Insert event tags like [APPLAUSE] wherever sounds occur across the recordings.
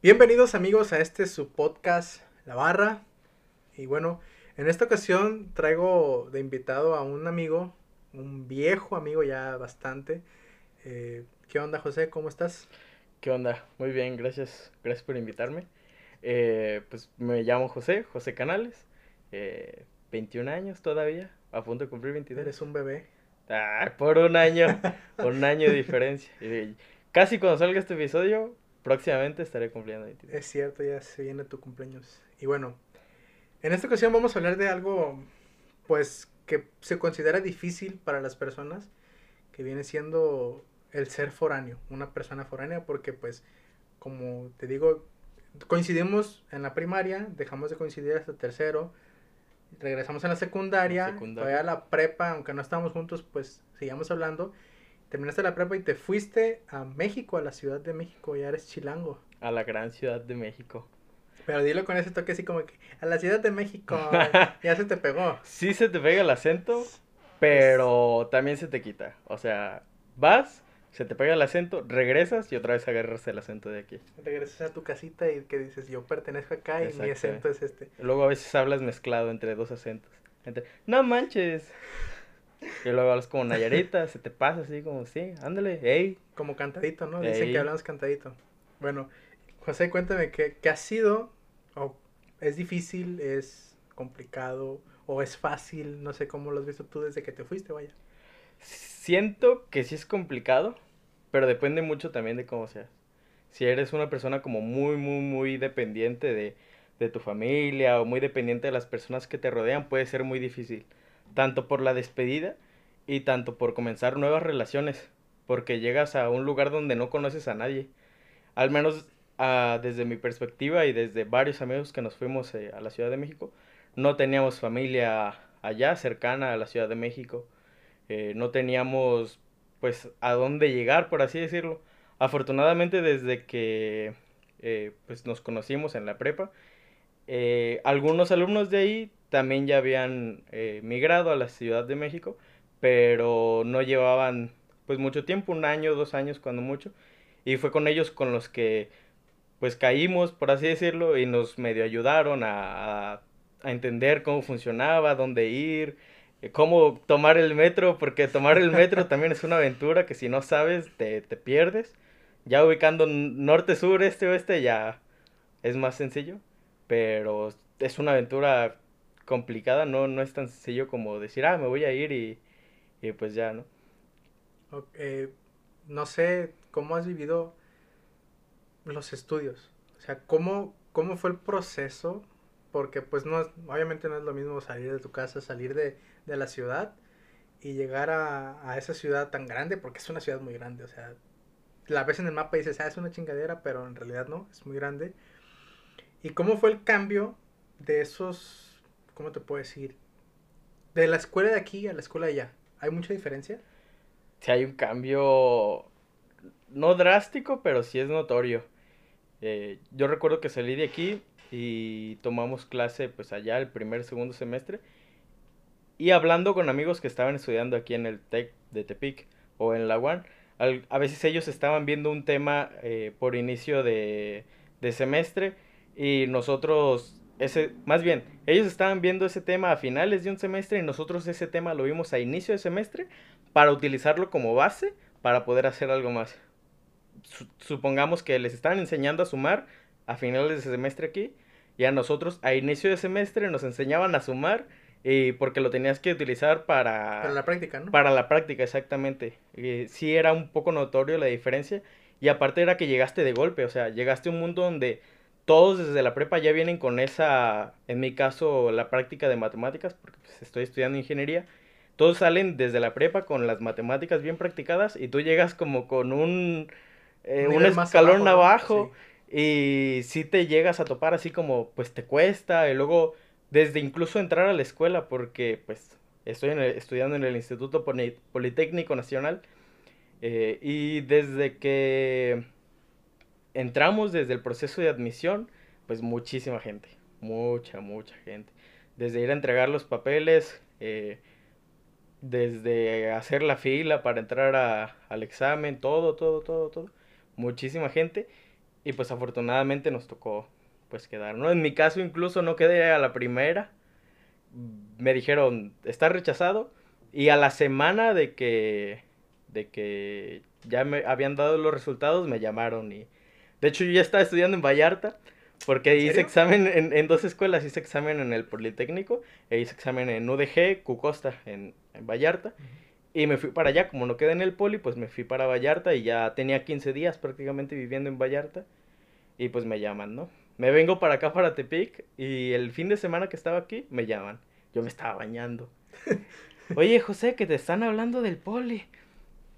Bienvenidos amigos a este su podcast La Barra. Y bueno, en esta ocasión traigo de invitado a un amigo, un viejo amigo ya bastante. Eh, ¿Qué onda José? ¿Cómo estás? ¿Qué onda? Muy bien, gracias. Gracias por invitarme. Eh, pues me llamo José, José Canales. Eh, 21 años todavía, a punto de cumplir 22. Eres un bebé. Ah, por un año, por un año de diferencia. [LAUGHS] Y casi cuando salga este episodio, próximamente estaré cumpliendo 22. Es cierto, ya se viene tu cumpleaños. Y bueno, en esta ocasión vamos a hablar de algo, pues, que se considera difícil para las personas, que viene siendo el ser foráneo, una persona foránea, porque pues, como te digo, coincidimos en la primaria, dejamos de coincidir hasta tercero, regresamos a la secundaria, Secundaria. todavía a la prepa, aunque no estábamos juntos, pues seguíamos hablando. Terminaste la prepa y te fuiste a México, a la Ciudad de México, ya eres chilango. A la gran ciudad de México. Pero dilo con ese toque así como que a la Ciudad de México, [LAUGHS] ya se te pegó. Sí se te pega el acento, pero también se te quita. O sea, vas, se te pega el acento, regresas y otra vez agarras el acento de aquí. Regresas a tu casita y que dices, yo pertenezco acá y mi acento es este. Luego a veces hablas mezclado entre dos acentos. Entre, no manches. Y luego hablas como Nayarita, se te pasa así como, sí, ándale, hey. Como cantadito, ¿no? Dicen Ey. que hablamos cantadito. Bueno, José, cuéntame, ¿qué, qué ha sido? ¿O es difícil, es complicado o es fácil? No sé cómo lo has visto tú desde que te fuiste, vaya. Siento que sí es complicado, pero depende mucho también de cómo seas. Si eres una persona como muy, muy, muy dependiente de, de tu familia o muy dependiente de las personas que te rodean, puede ser muy difícil. Tanto por la despedida y tanto por comenzar nuevas relaciones. Porque llegas a un lugar donde no conoces a nadie. Al menos ah, desde mi perspectiva y desde varios amigos que nos fuimos eh, a la Ciudad de México, no teníamos familia allá cercana a la Ciudad de México. Eh, no teníamos pues a dónde llegar, por así decirlo. Afortunadamente desde que eh, pues nos conocimos en la prepa, algunos alumnos de ahí también ya habían eh, migrado a la Ciudad de México, pero no llevaban pues mucho tiempo, un año, dos años cuando mucho, y fue con ellos con los que pues caímos, por así decirlo, y nos medio ayudaron a, a- a entender cómo funcionaba, dónde ir, eh, cómo tomar el metro, porque tomar el metro [LAUGHS] también es una aventura que si no sabes te, te pierdes. Ya ubicando norte, sur, este, oeste ya es más sencillo, pero es una aventura complicada, no, no es tan sencillo como decir, ah, me voy a ir y, y pues ya, ¿no? Eh, no sé cómo has vivido los estudios. O sea, ¿cómo, cómo fue el proceso? Porque pues no, obviamente no es lo mismo salir de tu casa, salir de, de la ciudad y llegar a, a esa ciudad tan grande, porque es una ciudad muy grande. O sea, la ves en el mapa y dices, ah, es una chingadera, pero en realidad no, es muy grande. ¿Y cómo fue el cambio de esos, cómo te puedo decir? De la escuela de aquí a la escuela de allá. ¿Hay mucha diferencia? Si hay un cambio, no drástico, pero sí es notorio. Eh, yo recuerdo que salí de aquí y tomamos clase pues allá el primer, segundo semestre. Y hablando con amigos que estaban estudiando aquí en el TEC de Tepic o en la UAN, a veces ellos estaban viendo un tema eh, por inicio de semestre y nosotros, ese, más bien, ellos estaban viendo ese tema a finales de un semestre y nosotros ese tema lo vimos a inicio de semestre para utilizarlo como base para poder hacer algo más. Su- supongamos que les estaban enseñando a sumar a finales de semestre aquí y a nosotros a inicio de semestre nos enseñaban a sumar y porque lo tenías que utilizar para Para la práctica, ¿no? para la práctica exactamente. Eh, sí era un poco notorio la diferencia y aparte era que llegaste de golpe, o sea, llegaste a un mundo donde todos desde la prepa ya vienen con esa, en mi caso, la práctica de matemáticas, porque pues, estoy estudiando ingeniería. Todos salen desde la prepa con las matemáticas bien practicadas y tú llegas como con un, eh, Un escalón abajo, y si te llegas a topar así como pues te cuesta. Y luego desde incluso entrar a la escuela porque pues estoy en el- estudiando en el Instituto Poli- Politécnico Nacional eh, y desde que entramos desde el proceso de admisión pues muchísima gente, mucha, mucha gente. Desde ir a entregar los papeles, eh, desde hacer la fila para entrar a- al examen, todo, todo, todo, todo. Muchísima gente. Y pues afortunadamente nos tocó pues quedar, ¿no? En mi caso incluso no quedé a la primera. Me dijeron, está rechazado. Y a la semana de que, de que ya me habían dado los resultados, me llamaron. Y de hecho yo ya estaba estudiando en Vallarta. Porque hice examen en, en, dos escuelas, hice examen en el Politécnico e hice examen en UDG, Cucosta, en, en Vallarta. Y me fui para allá, como no quedé en el Poli, pues me fui para Vallarta y ya tenía 15 días prácticamente viviendo en Vallarta. Y pues me llaman, ¿no? Me vengo para acá, para Tepic, y el fin de semana que estaba aquí, me llaman. Yo me estaba bañando. [LAUGHS] Oye, José, que te están hablando del Poli.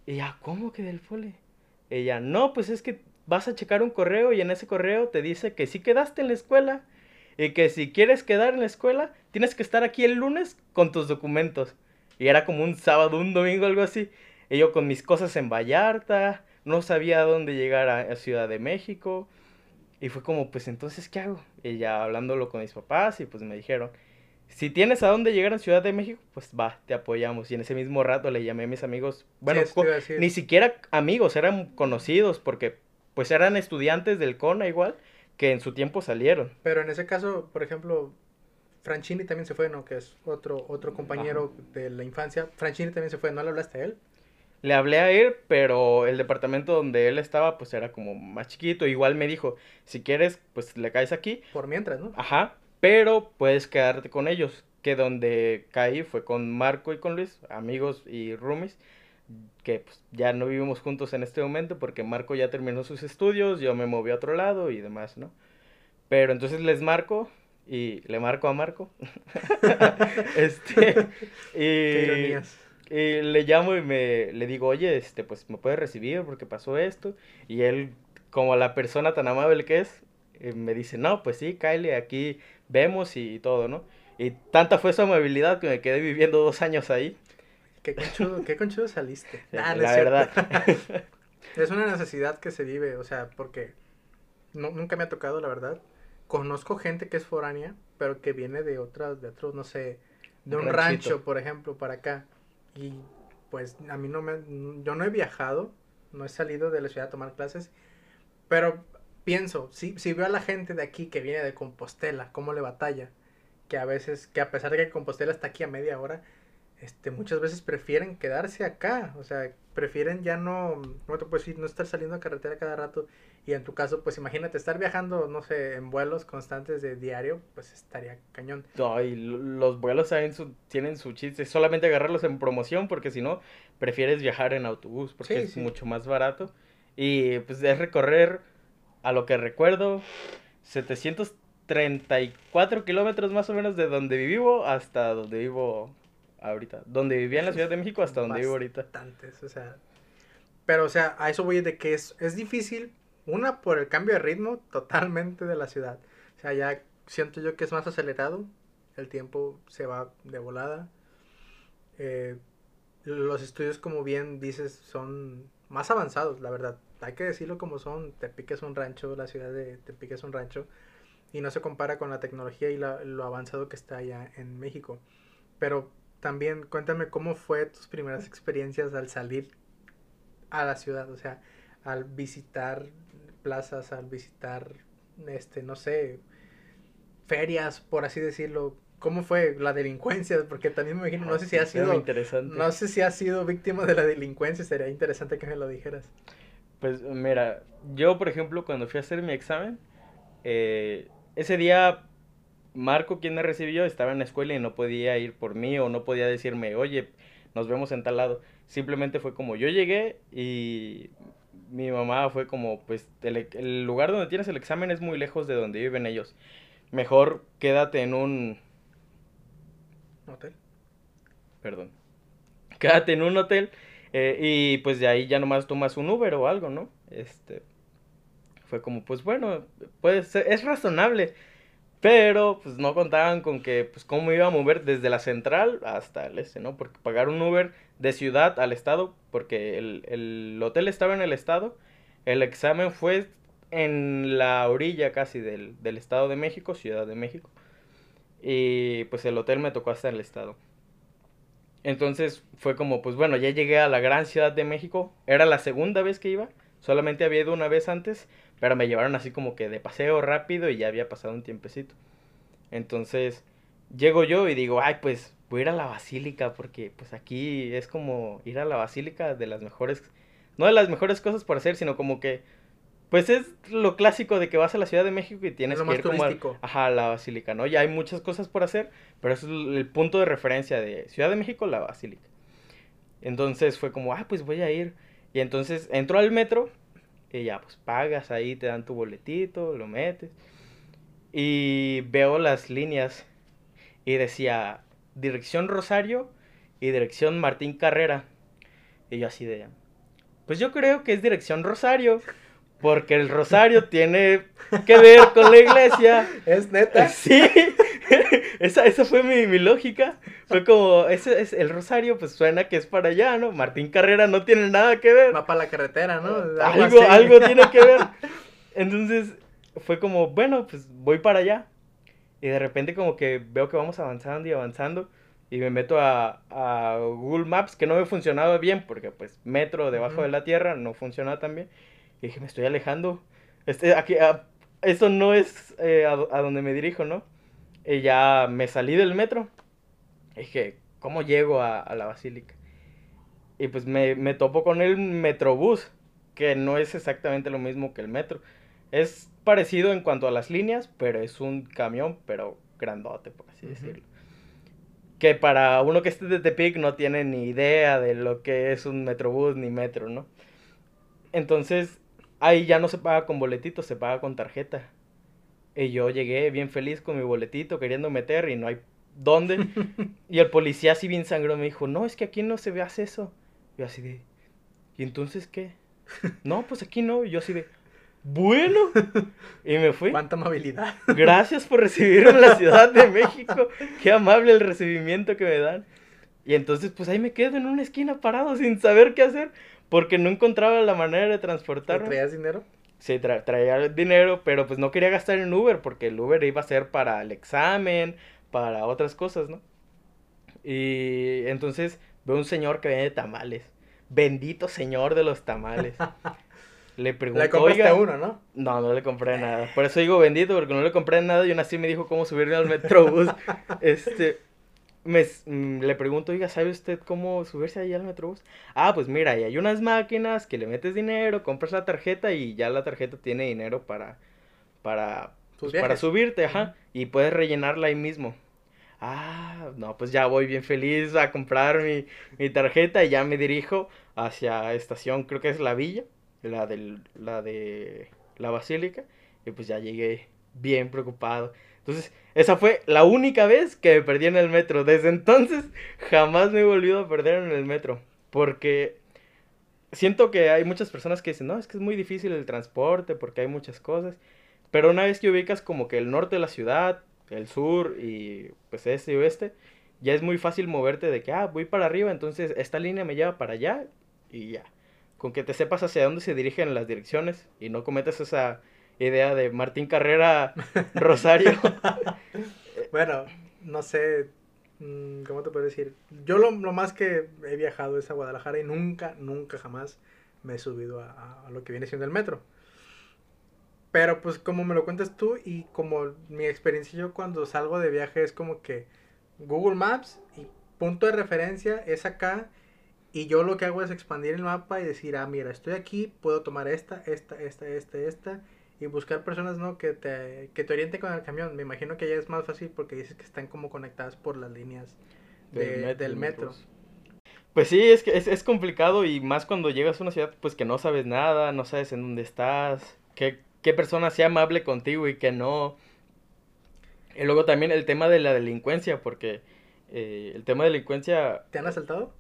Y ya, ¿cómo que del Poli? Ella, no, pues es que vas a checar un correo y en ese correo te dice que sí quedaste en la escuela y que si quieres quedar en la escuela, tienes que estar aquí el lunes con tus documentos. Y era como un sábado, un domingo, algo así. Y yo con mis cosas en Vallarta, no sabía a dónde llegar a, Ciudad de México. Y fue como, pues entonces, ¿qué hago? Y ya hablándolo con mis papás y pues me dijeron, si tienes a dónde llegar a Ciudad de México, pues va, te apoyamos. Y en ese mismo rato le llamé a mis amigos, bueno, ni siquiera amigos, eran conocidos porque pues eran estudiantes del CONA igual que en su tiempo salieron. Pero en ese caso, por ejemplo, Franchini también se fue, ¿no? Que es otro, otro compañero de la infancia. Franchini también se fue, ¿no le hablaste a él? Le hablé a él, pero el departamento donde él estaba, pues era como más chiquito. Igual me dijo, si quieres, pues le caes aquí. Por mientras, ¿no? Ajá, pero puedes quedarte con ellos. Que donde caí fue con Marco y con Luis, amigos y roomies, que pues, ya no vivimos juntos en este momento porque Marco ya terminó sus estudios, yo me moví a otro lado y demás, ¿no? Pero entonces les marco, y le marco a Marco. [LAUGHS] este, y, y, le llamo y me le digo, oye, este, pues me puedes recibir porque pasó esto. Y él, como la persona tan amable que es, eh, me dice, no, pues sí, Kylie, aquí vemos y todo, ¿no? Y tanta fue su amabilidad que me quedé viviendo dos años ahí. Qué conchudo, qué conchudo saliste. [LAUGHS] la verdad. [LAUGHS] es una necesidad que se vive, o sea, porque no, nunca me ha tocado, la verdad conozco gente que es foránea, pero que viene de otras, de otros, no sé, de un, rancho, por ejemplo, para acá. Y pues a mí no me, yo no he viajado, no he salido de la ciudad a tomar clases, pero pienso, si, si veo a la gente de aquí que viene de Compostela, cómo le batalla, que a veces, que a pesar de que Compostela está aquí a media hora, este, muchas veces prefieren quedarse acá, o sea, prefieren ya no, no te puedo decir, no estar saliendo a carretera cada rato y en tu caso, pues imagínate estar viajando, no sé, en vuelos constantes de diario, pues estaría cañón. No, y los vuelos tienen su, tienen su chiste, solamente agarrarlos en promoción porque si no, prefieres viajar en autobús porque es mucho más barato. Y pues es recorrer, a lo que recuerdo, 734 kilómetros más o menos de donde vivo hasta donde vivo ahorita. Donde vivía en la Ciudad de México hasta donde vivo ahorita. o sea. Pero, o sea, a eso voy de que es, es difícil una, por el cambio de ritmo totalmente de la ciudad. O sea, ya siento yo que es más acelerado. El tiempo se va de volada. Eh, los estudios, como bien dices, son más avanzados, la verdad. Hay que decirlo como son. Tepic es un rancho, la ciudad de Tepic es un rancho. Y no se compara con la tecnología y lo avanzado que está allá en México. Pero también cuéntame cómo fue tus primeras experiencias al salir a la ciudad. O sea, al visitar plazas, al visitar, este, no sé, ferias, por así decirlo. ¿Cómo fue la delincuencia? Porque también me imagino, no sé si ha sido, no sé si ha sido víctima de la delincuencia, sería interesante que me lo dijeras. Pues mira, yo por ejemplo cuando fui a hacer mi examen, eh, ese día Marco, quien me recibió, estaba en la escuela y no podía ir por mí o no podía decirme, oye, nos vemos en tal lado. Simplemente fue como yo llegué y mi mamá fue como, pues el, lugar donde tienes el examen es muy lejos de donde viven ellos. Mejor quédate en un... Hotel. Perdón. Quédate en un hotel eh, y pues de ahí ya nomás tomas un Uber o algo, ¿no? Este... Fue como, pues bueno, pues es razonable. Pero pues no contaban con que, pues cómo iba a mover desde la central hasta el este, ¿no? Porque pagar un Uber de ciudad al estado, porque el, el hotel estaba en el estado, el examen fue en la orilla casi del, del Estado de México, Ciudad de México. Y pues el hotel me tocó hasta el estado. Entonces fue como, pues bueno, ya llegué a la gran Ciudad de México. Era la segunda vez que iba. Solamente había ido una vez antes, pero me llevaron así como que de paseo rápido y ya había pasado un tiempecito. Entonces, llego yo y digo, ay, pues voy a ir a la basílica porque pues aquí es como ir a la basílica de las mejores, no de las mejores cosas por hacer, sino como que pues es lo clásico de que vas a la Ciudad de México y tienes que ir como a la basílica, ¿no? Ya hay muchas cosas por hacer, pero es el punto de referencia de Ciudad de México, la basílica. Entonces fue como, ah, pues voy a ir. Y entonces entro al metro y ya, pues pagas ahí, te dan tu boletito, lo metes. Y veo las líneas y decía dirección Rosario y dirección Martín Carrera. Y yo así de, pues yo creo que es dirección Rosario. Porque el rosario [LAUGHS] tiene que ver con la iglesia. ¿Es neta? Sí. [LAUGHS] esa, esa fue mi, mi, lógica. Fue como, ese es el rosario, pues suena que es para allá, ¿no? Martín Carrera no tiene nada que ver. Va para la carretera, ¿no? Algo, algo, tiene que [LAUGHS] ver. Entonces, fue como, bueno, pues voy para allá. Y de repente como que veo que vamos avanzando y avanzando. Y me meto a, a Google Maps, que no me funcionaba bien, porque pues metro debajo de la tierra no funcionaba tan bien. Y dije, me estoy alejando. Este, aquí, ah, esto no es eh, a, donde me dirijo, ¿no? Y ya me salí del metro. Y dije, ¿cómo llego a, a la basílica? Y pues me, me topo con el metrobús, que no es exactamente lo mismo que el metro. Es parecido en cuanto a las líneas, pero es un camión, pero grandote, por así decirlo. Que para uno que esté de Tepic no tiene ni idea de lo que es un metrobús ni metro, ¿no? Entonces, ahí ya no se paga con boletito, se paga con tarjeta. Y yo llegué bien feliz con mi boletito, queriendo meter y no hay dónde. [LAUGHS] y el policía así bien sangró me dijo, no, es que aquí no se ve hace eso. Y yo así de, ¿y entonces qué? [LAUGHS] no, pues aquí no. Y yo así de, bueno. Y me fui. Cuánta amabilidad. Gracias por recibirme en la Ciudad de [LAUGHS] México. Qué amable el recibimiento que me dan. Y entonces, pues ahí me quedo en una esquina parado sin saber qué hacer. Porque no encontraba la manera de transportarme. ¿Traías dinero? Sí, traía dinero, pero pues no quería gastar en Uber porque el Uber iba a ser para el examen, para otras cosas, ¿no? Y entonces veo un señor que vende tamales. Bendito señor de los tamales. [LAUGHS] Le pregunté. Le compraste uno, ¿no? No, no le compré nada. Por eso digo bendito, porque no le compré nada y aún así me dijo cómo subirme al metrobús. [LAUGHS] este, me, mm, le pregunto, oiga, ¿sabe usted cómo subirse ahí al Metrobús? Ah, pues mira, ahí hay unas máquinas que le metes dinero, compras la tarjeta y ya la tarjeta tiene dinero para, para, pues, para subirte, ajá, y puedes rellenarla ahí mismo. Ah, no, pues ya voy bien feliz a comprar mi, mi tarjeta y ya me dirijo hacia estación, creo que es la villa, la, del, la de la basílica, y pues ya llegué bien preocupado. Entonces, esa fue la única vez que me perdí en el metro. Desde entonces, jamás me he volvido a perder en el metro. Porque siento que hay muchas personas que dicen, no, es que es muy difícil el transporte porque hay muchas cosas. Pero una vez que ubicas como que el norte de la ciudad, el sur y pues este y oeste, ya es muy fácil moverte de que, ah, voy para arriba, entonces esta línea me lleva para allá y ya. Con que te sepas hacia dónde se dirigen las direcciones y no cometas esa idea de Martín Carrera Rosario. [LAUGHS] bueno, no sé, mm, ¿cómo te puedo decir? Yo lo, más que he viajado es a Guadalajara y nunca, nunca jamás me he subido a, lo que viene siendo el metro. Pero pues como me lo cuentas tú y como mi experiencia yo cuando salgo de viaje es como que Google Maps y punto de referencia es acá y yo lo que hago es expandir el mapa y decir, ah, mira, estoy aquí, puedo tomar esta, esta, esta, esta, esta y buscar personas no que te, que te orienten con el camión. Me imagino que ya es más fácil porque dices que están como conectadas por las líneas del, metro. Pues sí, es que es, complicado y más cuando llegas a una ciudad pues que no sabes nada, no sabes en dónde estás, qué, qué persona sea amable contigo y que no. Y luego también el tema de la delincuencia, porque eh, el tema de delincuencia... ¿Te han asaltado?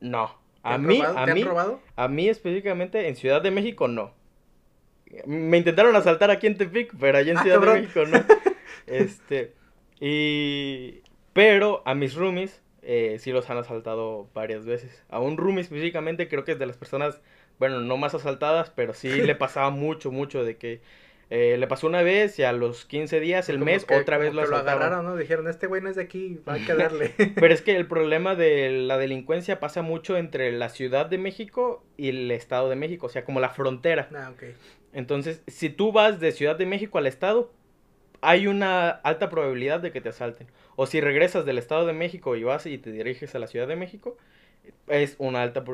No. A mí, a mí, robado? a mí específicamente en Ciudad de México no. Me intentaron asaltar aquí en Tepic, pero allá en ah, Ciudad de México no. [LAUGHS] este, y... Pero a mis roomies eh, sí los han asaltado varias veces. A un roomie específicamente creo que es de las personas, bueno, no más asaltadas, pero sí le [LAUGHS] pasaba mucho, mucho de que Eh, le pasó una vez y a los 15 días, el Como mes, que- otra vez lo que lo asaltaron. agarraron, ¿no? Dijeron, este güey no es de aquí, hay que darle. Pero es que el [LAUGHS] problema de la delincuencia pasa mucho entre la Ciudad de México y el Estado de México, o sea, como la frontera. ah, ok. Entonces, si tú vas de Ciudad de México al Estado, hay una alta probabilidad de que te asalten. O si regresas del Estado de México y vas y te diriges a la Ciudad de México, es una alta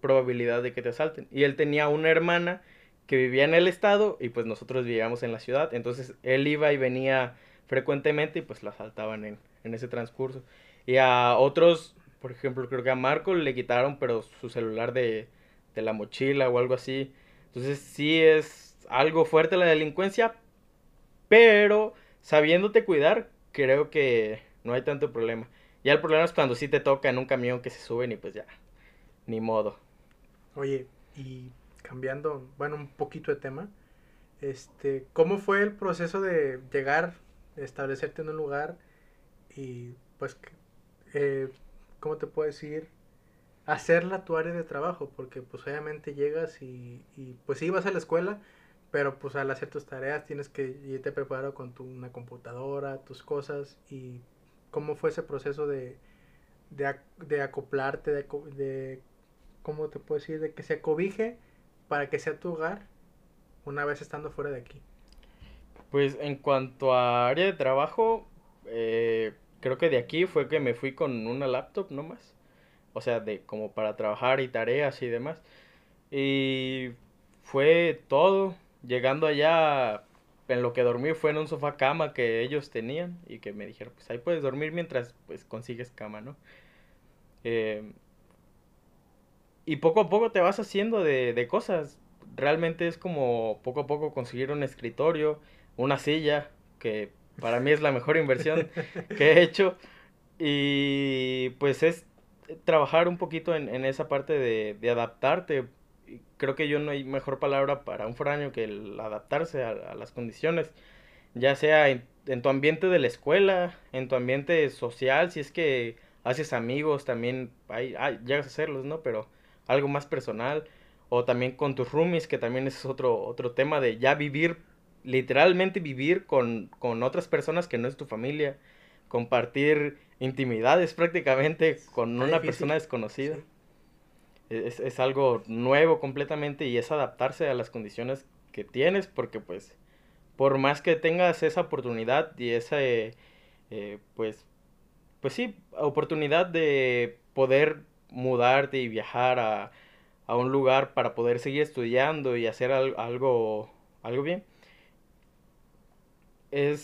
probabilidad de que te asalten. Y él tenía una hermana que vivía en el Estado y pues nosotros vivíamos en la ciudad. Entonces, él iba y venía frecuentemente y pues lo asaltaban en, en ese transcurso. Y a otros, por ejemplo, creo que a Marco le quitaron, pero su celular de, de la mochila o algo así. Entonces sí es algo fuerte la delincuencia, pero sabiéndote cuidar, creo que no hay tanto problema. Ya el problema es cuando sí te toca en un camión que se suben y pues ya, ni modo. Oye, y cambiando, bueno, un poquito de tema, este, ¿cómo fue el proceso de llegar, establecerte en un lugar y, pues, eh, ¿cómo te puedo decir? Hacerla tu área de trabajo, porque pues obviamente llegas y, y pues sí vas a la escuela, pero pues al hacer tus tareas tienes que irte preparado con tu, una computadora, tus cosas y cómo fue ese proceso de, de, de acoplarte, de, aco- de, ¿cómo te puedo decir? De que se acobije para que sea tu hogar una vez estando fuera de aquí. Pues en cuanto a área de trabajo, eh, creo que de aquí fue que me fui con una laptop nomás. O sea, de como para trabajar y tareas y demás. Y fue todo. Llegando allá, en lo que dormí fue en un sofá cama que ellos tenían y que me dijeron, pues ahí puedes dormir mientras pues consigues cama, ¿no? Eh, y poco a poco te vas haciendo de, de cosas. Realmente es como poco a poco conseguir un escritorio, una silla, que para mí es la mejor inversión [LAUGHS] que he hecho. Y pues es trabajar un poquito en, en esa parte de, de adaptarte. Creo que yo no hay mejor palabra para un foráneo que el adaptarse a, las condiciones, ya sea en, tu ambiente de la escuela, en tu ambiente social, si es que haces amigos, también hay, hay- llegas a hacerlos, ¿no? Pero algo más personal, o también con tus roomies, que también es otro, otro tema de ya vivir, literalmente vivir con, con otras personas que no es tu familia, compartir intimidades prácticamente con Está una difícil. persona desconocida. Sí. Es, es algo nuevo completamente y es adaptarse a las condiciones que tienes porque pues por más que tengas esa oportunidad y esa eh, eh, pues pues sí oportunidad de poder mudarte y viajar a, a un lugar para poder seguir estudiando y hacer al- algo algo bien es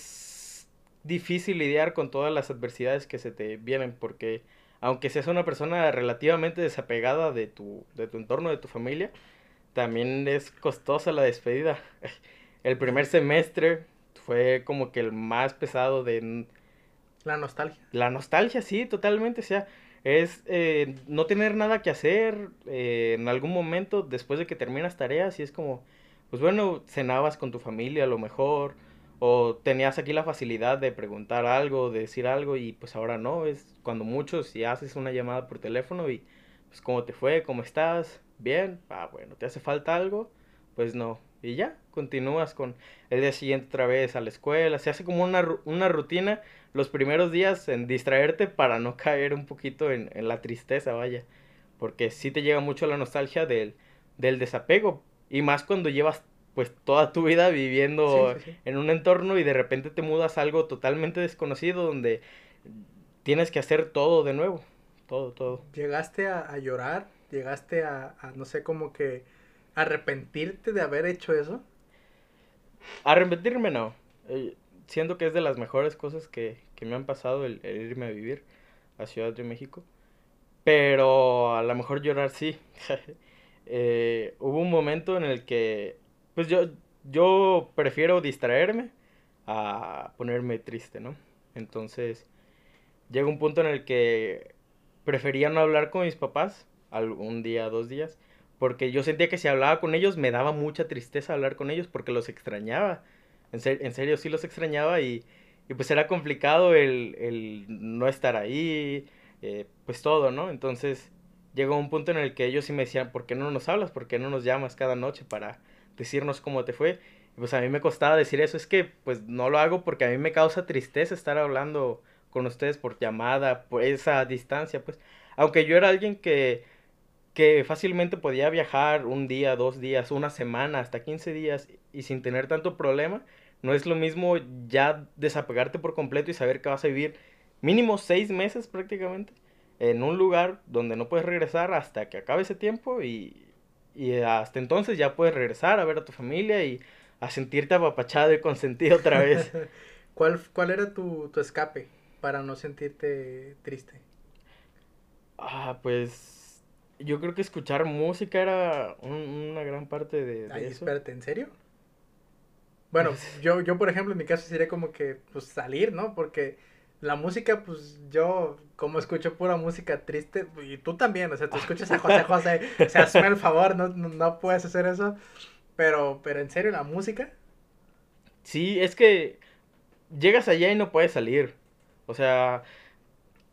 difícil lidiar con todas las adversidades que se te vienen porque aunque seas una persona relativamente desapegada de tu, de tu entorno, de tu familia, también es costosa la despedida. [LAUGHS] El primer semestre fue como que el más pesado de La nostalgia. la nostalgia, sí, totalmente. O sea, es eh, no tener nada que hacer eh, en algún momento después de que terminas tareas y es como, pues bueno, cenabas con tu familia a lo mejor, o tenías aquí la facilidad de preguntar algo, de decir algo y pues ahora no, es cuando mucho si haces una llamada por teléfono y pues cómo te fue, cómo estás, bien, ah bueno, te hace falta algo, pues no, y ya, continúas con el día siguiente otra vez a la escuela, se hace como una, una rutina los primeros días en distraerte para no [LAUGHS] caer un poquito en, en la tristeza, vaya, porque sí te llega mucho la nostalgia del, del desapego, y más cuando llevas pues toda tu vida viviendo Sí, sí, sí. en un entorno y de repente te mudas a algo totalmente desconocido donde tienes que hacer todo de nuevo, todo, todo. Llegaste a, a llorar, llegaste a, a, no sé, como que arrepentirte de haber hecho eso. Arrepentirme no. Eh, siento que es de las mejores cosas que, que me han pasado el, el irme a vivir a Ciudad de México. Pero a lo mejor llorar sí. [LAUGHS] Eh, hubo un momento en el que, pues yo, yo prefiero distraerme a ponerme triste, ¿no? Entonces, llega un punto en el que prefería no hablar con mis papás, un día, dos días, porque yo sentía que si hablaba con ellos me daba mucha tristeza hablar con ellos porque los extrañaba. En, ser- en serio, sí los extrañaba y, y pues era complicado el, el no estar ahí, eh, pues todo, ¿no? Entonces llegó un punto en el que ellos sí me decían, ¿por qué no nos hablas? ¿Por qué no nos llamas cada noche para decirnos cómo te fue? Pues a mí me costaba decir eso, es que pues no lo hago porque a mí me causa tristeza estar hablando con ustedes por llamada, por esa distancia, pues. Aunque yo era alguien que, que fácilmente podía viajar un día, dos días, una semana, hasta 15 días y sin tener tanto problema, no es lo mismo ya desapegarte por completo y saber que vas a vivir mínimo seis meses prácticamente en un lugar donde no puedes regresar hasta que acabe ese tiempo y, y hasta entonces ya puedes regresar a ver a tu familia y a sentirte apapachado y consentido otra vez. [LAUGHS] ¿Cuál, ¿Cuál era tu, tu escape para no sentirte triste? Ah, pues yo creo que escuchar música era una gran parte de, de Ay, eso. espérate, ¿en serio? Bueno, [LAUGHS] yo, yo por ejemplo en mi caso sería como que pues salir, ¿no? Porque la música, pues yo como escucho pura música triste, y tú también, o sea, tú escuchas a José José, o sea, hazme el favor, no, no, no puedes hacer eso, pero, pero en serio, la música, Sí, es que llegas allá y no puedes salir. O sea...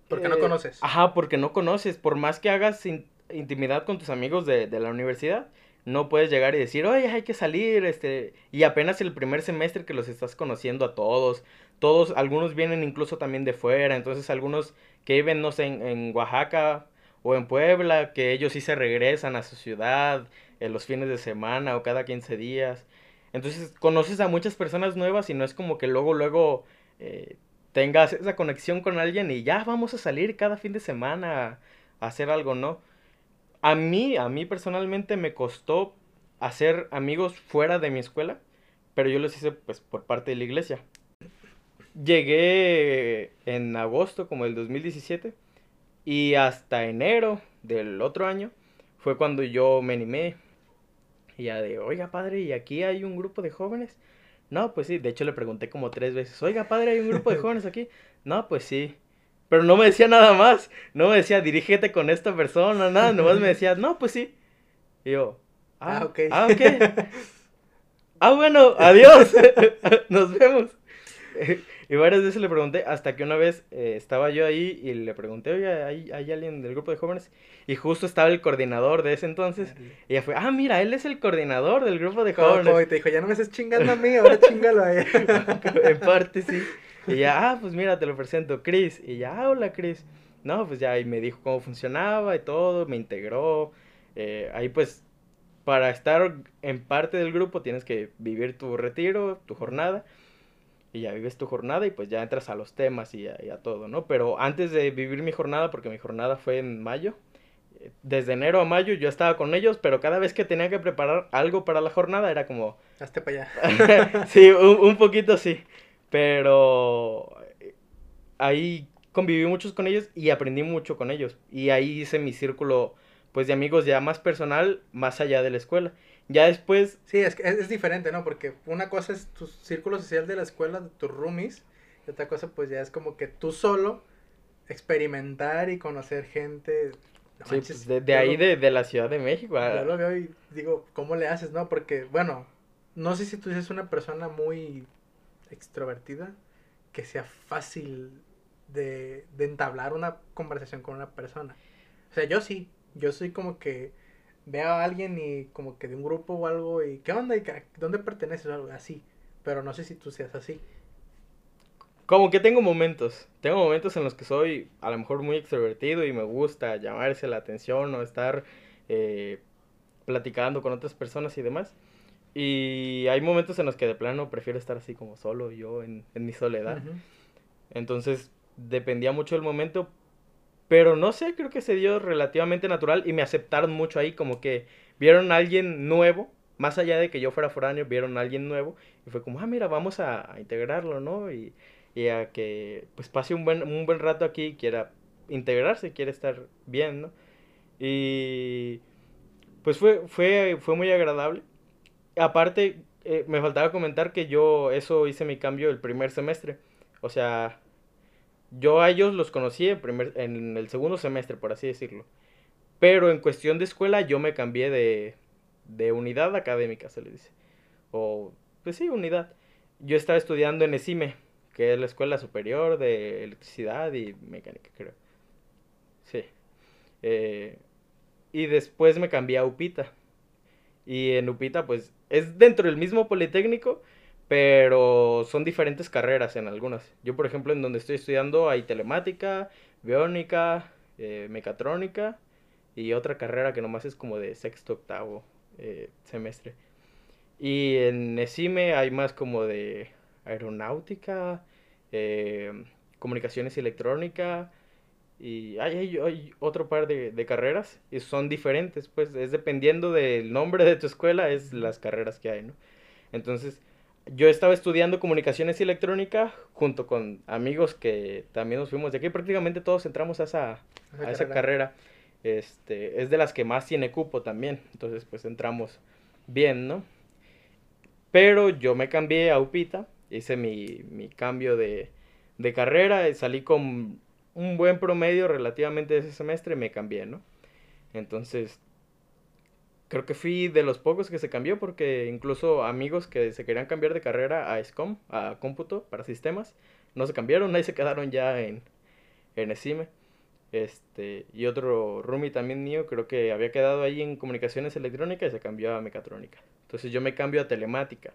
porque no eh, conoces. Ajá, porque no conoces. Por más que hagas in- intimidad con tus amigos de, de la universidad, no puedes llegar y decir, oye, hay que salir, este... Y apenas el primer semestre que los estás conociendo a todos. Todos, algunos vienen incluso también de fuera. Entonces, algunos que viven, no sé, en, Oaxaca o en Puebla, que ellos sí se regresan a su ciudad en los fines de semana o cada 15 días. Entonces conoces a muchas personas nuevas y no es como que luego, luego eh, tengas esa conexión con alguien y ya vamos a salir cada fin de semana a, a hacer algo, ¿no? A mí, a mí personalmente me costó hacer amigos fuera de mi escuela, pero yo los hice pues por parte de la iglesia. Llegué en agosto como del 2017 y hasta enero del otro año fue cuando yo me animé y ya de, oiga padre, ¿y aquí hay un grupo de jóvenes? No, pues sí, de hecho le pregunté como tres veces, oiga padre, ¿hay un grupo de [LAUGHS] jóvenes aquí? No, pues sí. Pero no me decía nada más, no me decía, dirígete con esta persona, nada, nomás me decía, no, pues sí. Y yo, ah, Ah, ok. Ah, ok. [LAUGHS] Ah, bueno, adiós. [LAUGHS] Nos vemos. Y varias veces le pregunté, hasta que una vez eh, estaba yo ahí y le pregunté, oye, ¿hay, hay alguien del grupo de jóvenes? Y justo estaba el coordinador de ese entonces. Y ella fue, ah, mira, él es el coordinador del grupo de como y jóvenes. te dijo, ya no me estés chingando a mí, ahora chingalo a él. [LAUGHS] en parte sí. Y ya, ah, pues mira, te lo presento, Chris. Y ya, ah, hola, Chris. No, pues ya, y me dijo cómo funcionaba y todo, me integró. Eh, ahí pues, para estar en parte del grupo tienes que vivir tu retiro, tu jornada. Y ya vives tu jornada y pues ya entras a los temas y a, y a todo, ¿no? Pero antes de vivir mi jornada, porque mi jornada fue en mayo, eh, desde enero a mayo yo estaba con ellos, pero cada vez que tenía que preparar algo para la jornada era como, Hazte para allá. [LAUGHS] sí, un, un poquito sí. Pero eh, ahí conviví muchos con ellos y aprendí mucho con ellos. Y ahí hice mi círculo, pues, de amigos ya más personal, más allá de la escuela. Ya después, Sí, es, que es, es diferente, ¿no? Porque una cosa es tu círculo social de la escuela, de tus roomies, y otra cosa pues ya es como que tú solo experimentar y conocer gente. No sí, manches, pues, de, de ahí lo- de, de la Ciudad de México. a- Yo lo veo y digo, ¿cómo le haces, no? Porque, bueno, no sé si tú eres una persona muy extrovertida, que sea fácil de, de entablar una conversación con una persona. O sea, yo sí, yo soy como que veo a alguien y como que de un grupo o algo y ¿qué onda? ¿Y ¿Dónde perteneces? O algo así. Pero no sé si tú seas así. Como que tengo momentos. Tengo momentos en los que soy a lo mejor muy extrovertido y me gusta llamarse la atención o estar eh, platicando con otras personas y demás. Y hay momentos en los que de plano prefiero estar así como solo, yo en, en mi soledad. Ujú. Entonces dependía mucho del momento. Pero no sé, creo que se dio relativamente natural y me aceptaron mucho ahí, como que vieron a alguien nuevo, más allá de que yo fuera foráneo, vieron a alguien nuevo y fue como, ah, mira, vamos a, a integrarlo, ¿no? Y, y a que pues pase un buen, un buen rato aquí, quiera integrarse, quiere estar bien, ¿no? Y pues fue, fue, fue muy agradable. Aparte, eh, me faltaba comentar que yo eso hice mi cambio el primer semestre. O sea, yo a ellos los conocí en, primer, en el segundo semestre, por así decirlo. Pero en cuestión de escuela yo me cambié de, de unidad académica, se le dice. O, pues sí, unidad. Yo estaba estudiando en ESIME, que es la Escuela Superior de Electricidad y Mecánica, creo. Sí. Eh, y después me cambié a UPITA. Y en Upita, pues, es dentro del mismo Politécnico, pero son diferentes carreras en algunas. Yo, por ejemplo, en donde estoy estudiando hay telemática, biónica, eh, mecatrónica y otra carrera que nomás es como de sexto, octavo eh, semestre. Y en ESIME hay más como de aeronáutica, eh, comunicaciones electrónica, y hay, hay, otro par de, de, carreras y son diferentes, pues es dependiendo del nombre de tu escuela, es las carreras que hay, ¿no? Entonces, yo estaba estudiando comunicaciones y electrónica junto con amigos que también nos fuimos de aquí, prácticamente todos entramos a esa, a esa carrera. Este, es de las que más tiene cupo también, entonces pues entramos bien, ¿no? Pero yo me cambié a UPITA, hice mi, mi cambio de, de carrera, salí con un buen promedio relativamente ese semestre, me cambié, ¿no? Entonces, creo que fui de los pocos que se cambió porque incluso amigos que se querían cambiar de carrera a SCOM, a cómputo para sistemas, no se cambiaron, ahí se quedaron ya en, en ESIME. Este, y otro roomie también mío, creo que había quedado ahí en comunicaciones electrónicas y se cambió a mecatrónica. Entonces yo me cambio a telemática,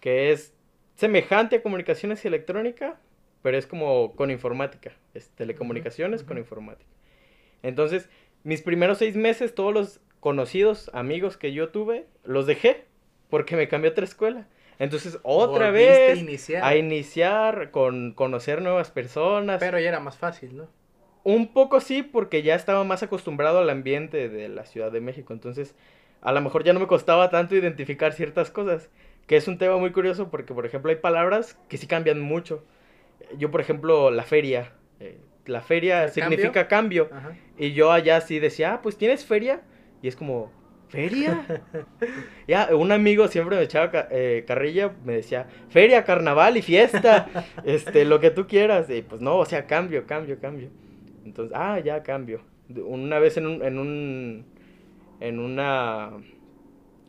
que es semejante a comunicaciones y electrónica, pero es como con informática, es telecomunicaciones con informática. Entonces, mis primeros seis meses, todos los conocidos, amigos que yo tuve, los dejé porque me cambié a otra escuela. Entonces, otra vez a iniciar. con conocer nuevas personas. Pero ya era más fácil, ¿no? Un poco sí, porque ya estaba más acostumbrado al ambiente de la Ciudad de México. Entonces, a lo mejor ya no me costaba tanto identificar ciertas cosas. Que es un tema muy curioso porque, por ejemplo, hay palabras que sí cambian mucho. Yo, por ejemplo, la feria. Eh, la feria significa cambio. Y yo allá sí decía, ah, pues tienes feria. Y es como, ¿feria? [LAUGHS] ya, un amigo siempre me echaba eh, carrilla, me decía, feria, carnaval y fiesta, [LAUGHS] este, lo que tú quieras. Y pues no, o sea, cambio, cambio, cambio. Entonces, ah, ya cambio. Una vez en un, en un, en una,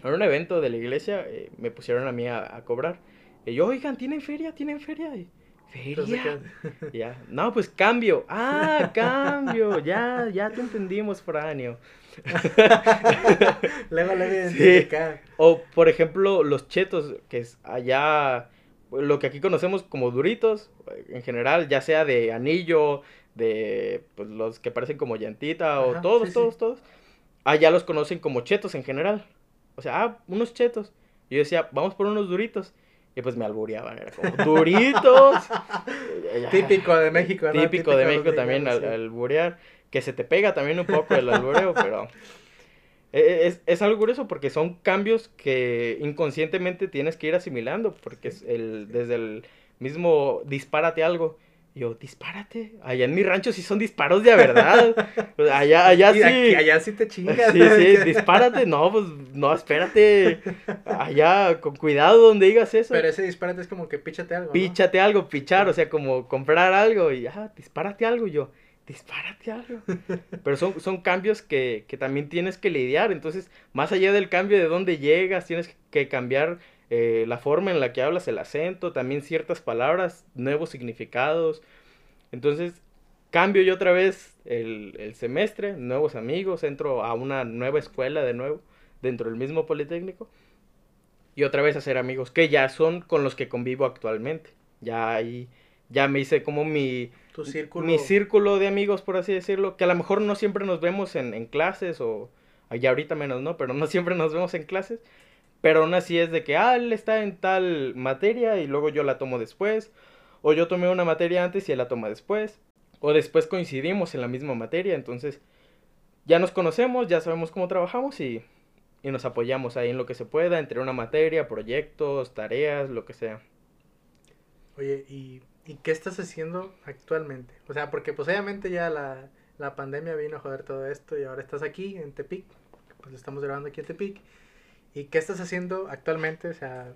en un evento de la iglesia, eh, me pusieron a mí a, cobrar. Y yo, oigan, ¿tienen feria? ¿Tienen feria? Y, ¿Feria? [LAUGHS] ya, no, pues cambio. Ah, cambio. Ya, ya te entendimos, Franio. [LAUGHS] luego le O, por ejemplo, los chetos, que es allá, lo que aquí conocemos como duritos, en general, ya sea de anillo, de pues, los que parecen como llantita, o todos, todos, todos. Allá los conocen como chetos en general. O sea, ah, unos chetos. Y yo decía, vamos por unos duritos. Y pues me albureaban, era como, duritos. [LAUGHS] Típico de México, ¿no? Típico, de México también, al, alburear que se te pega también un poco el albureo, [LAUGHS] pero e, e, es, es, algo curioso porque son cambios que inconscientemente tienes que ir asimilando, porque es el, desde el mismo dispárate algo. Yo, dispárate. Allá en mi rancho sí son disparos de verdad. [LAUGHS] Allá, allá sí. allá sí te chingas. Sí, sí, dispárate. No, pues no, espérate. Allá, con cuidado donde digas eso. Pero ese dispárate es como que píchate algo. Píchate algo, pichar, o sea, como comprar algo y, ah, dispárate algo. yo, dispárate algo. [LAUGHS] Pero son, son cambios que, que, también tienes que lidiar. Entonces, más allá del cambio de dónde llegas, tienes que cambiar eh, la forma en la que hablas, el acento, también ciertas palabras, nuevos significados. Entonces, cambio yo otra vez el, el semestre, nuevos amigos, entro a una nueva escuela de nuevo, dentro del mismo Politécnico. Y otra vez hacer amigos, que ya son con los que convivo actualmente. Ya ahí, ya me hice como mi mi círculo de amigos, por así decirlo, que a lo mejor no siempre nos vemos en, en clases o allá ahorita menos, ¿no? Pero no [LAUGHS] siempre nos vemos en clases. Pero aún así es de que, ah, él está en tal materia y luego yo la tomo después. O yo tomé una materia antes y él la toma después. O después coincidimos en la misma materia. Entonces, ya nos conocemos, ya sabemos cómo trabajamos y, y nos apoyamos ahí en lo que se pueda, entre una materia, proyectos, tareas, lo que sea. Oye, y ¿Y qué estás haciendo actualmente? O sea, porque pues obviamente ya la, la pandemia vino a joder todo esto y ahora estás aquí en Tepic, pues estamos grabando aquí en Tepic. ¿Y qué estás haciendo actualmente? O sea,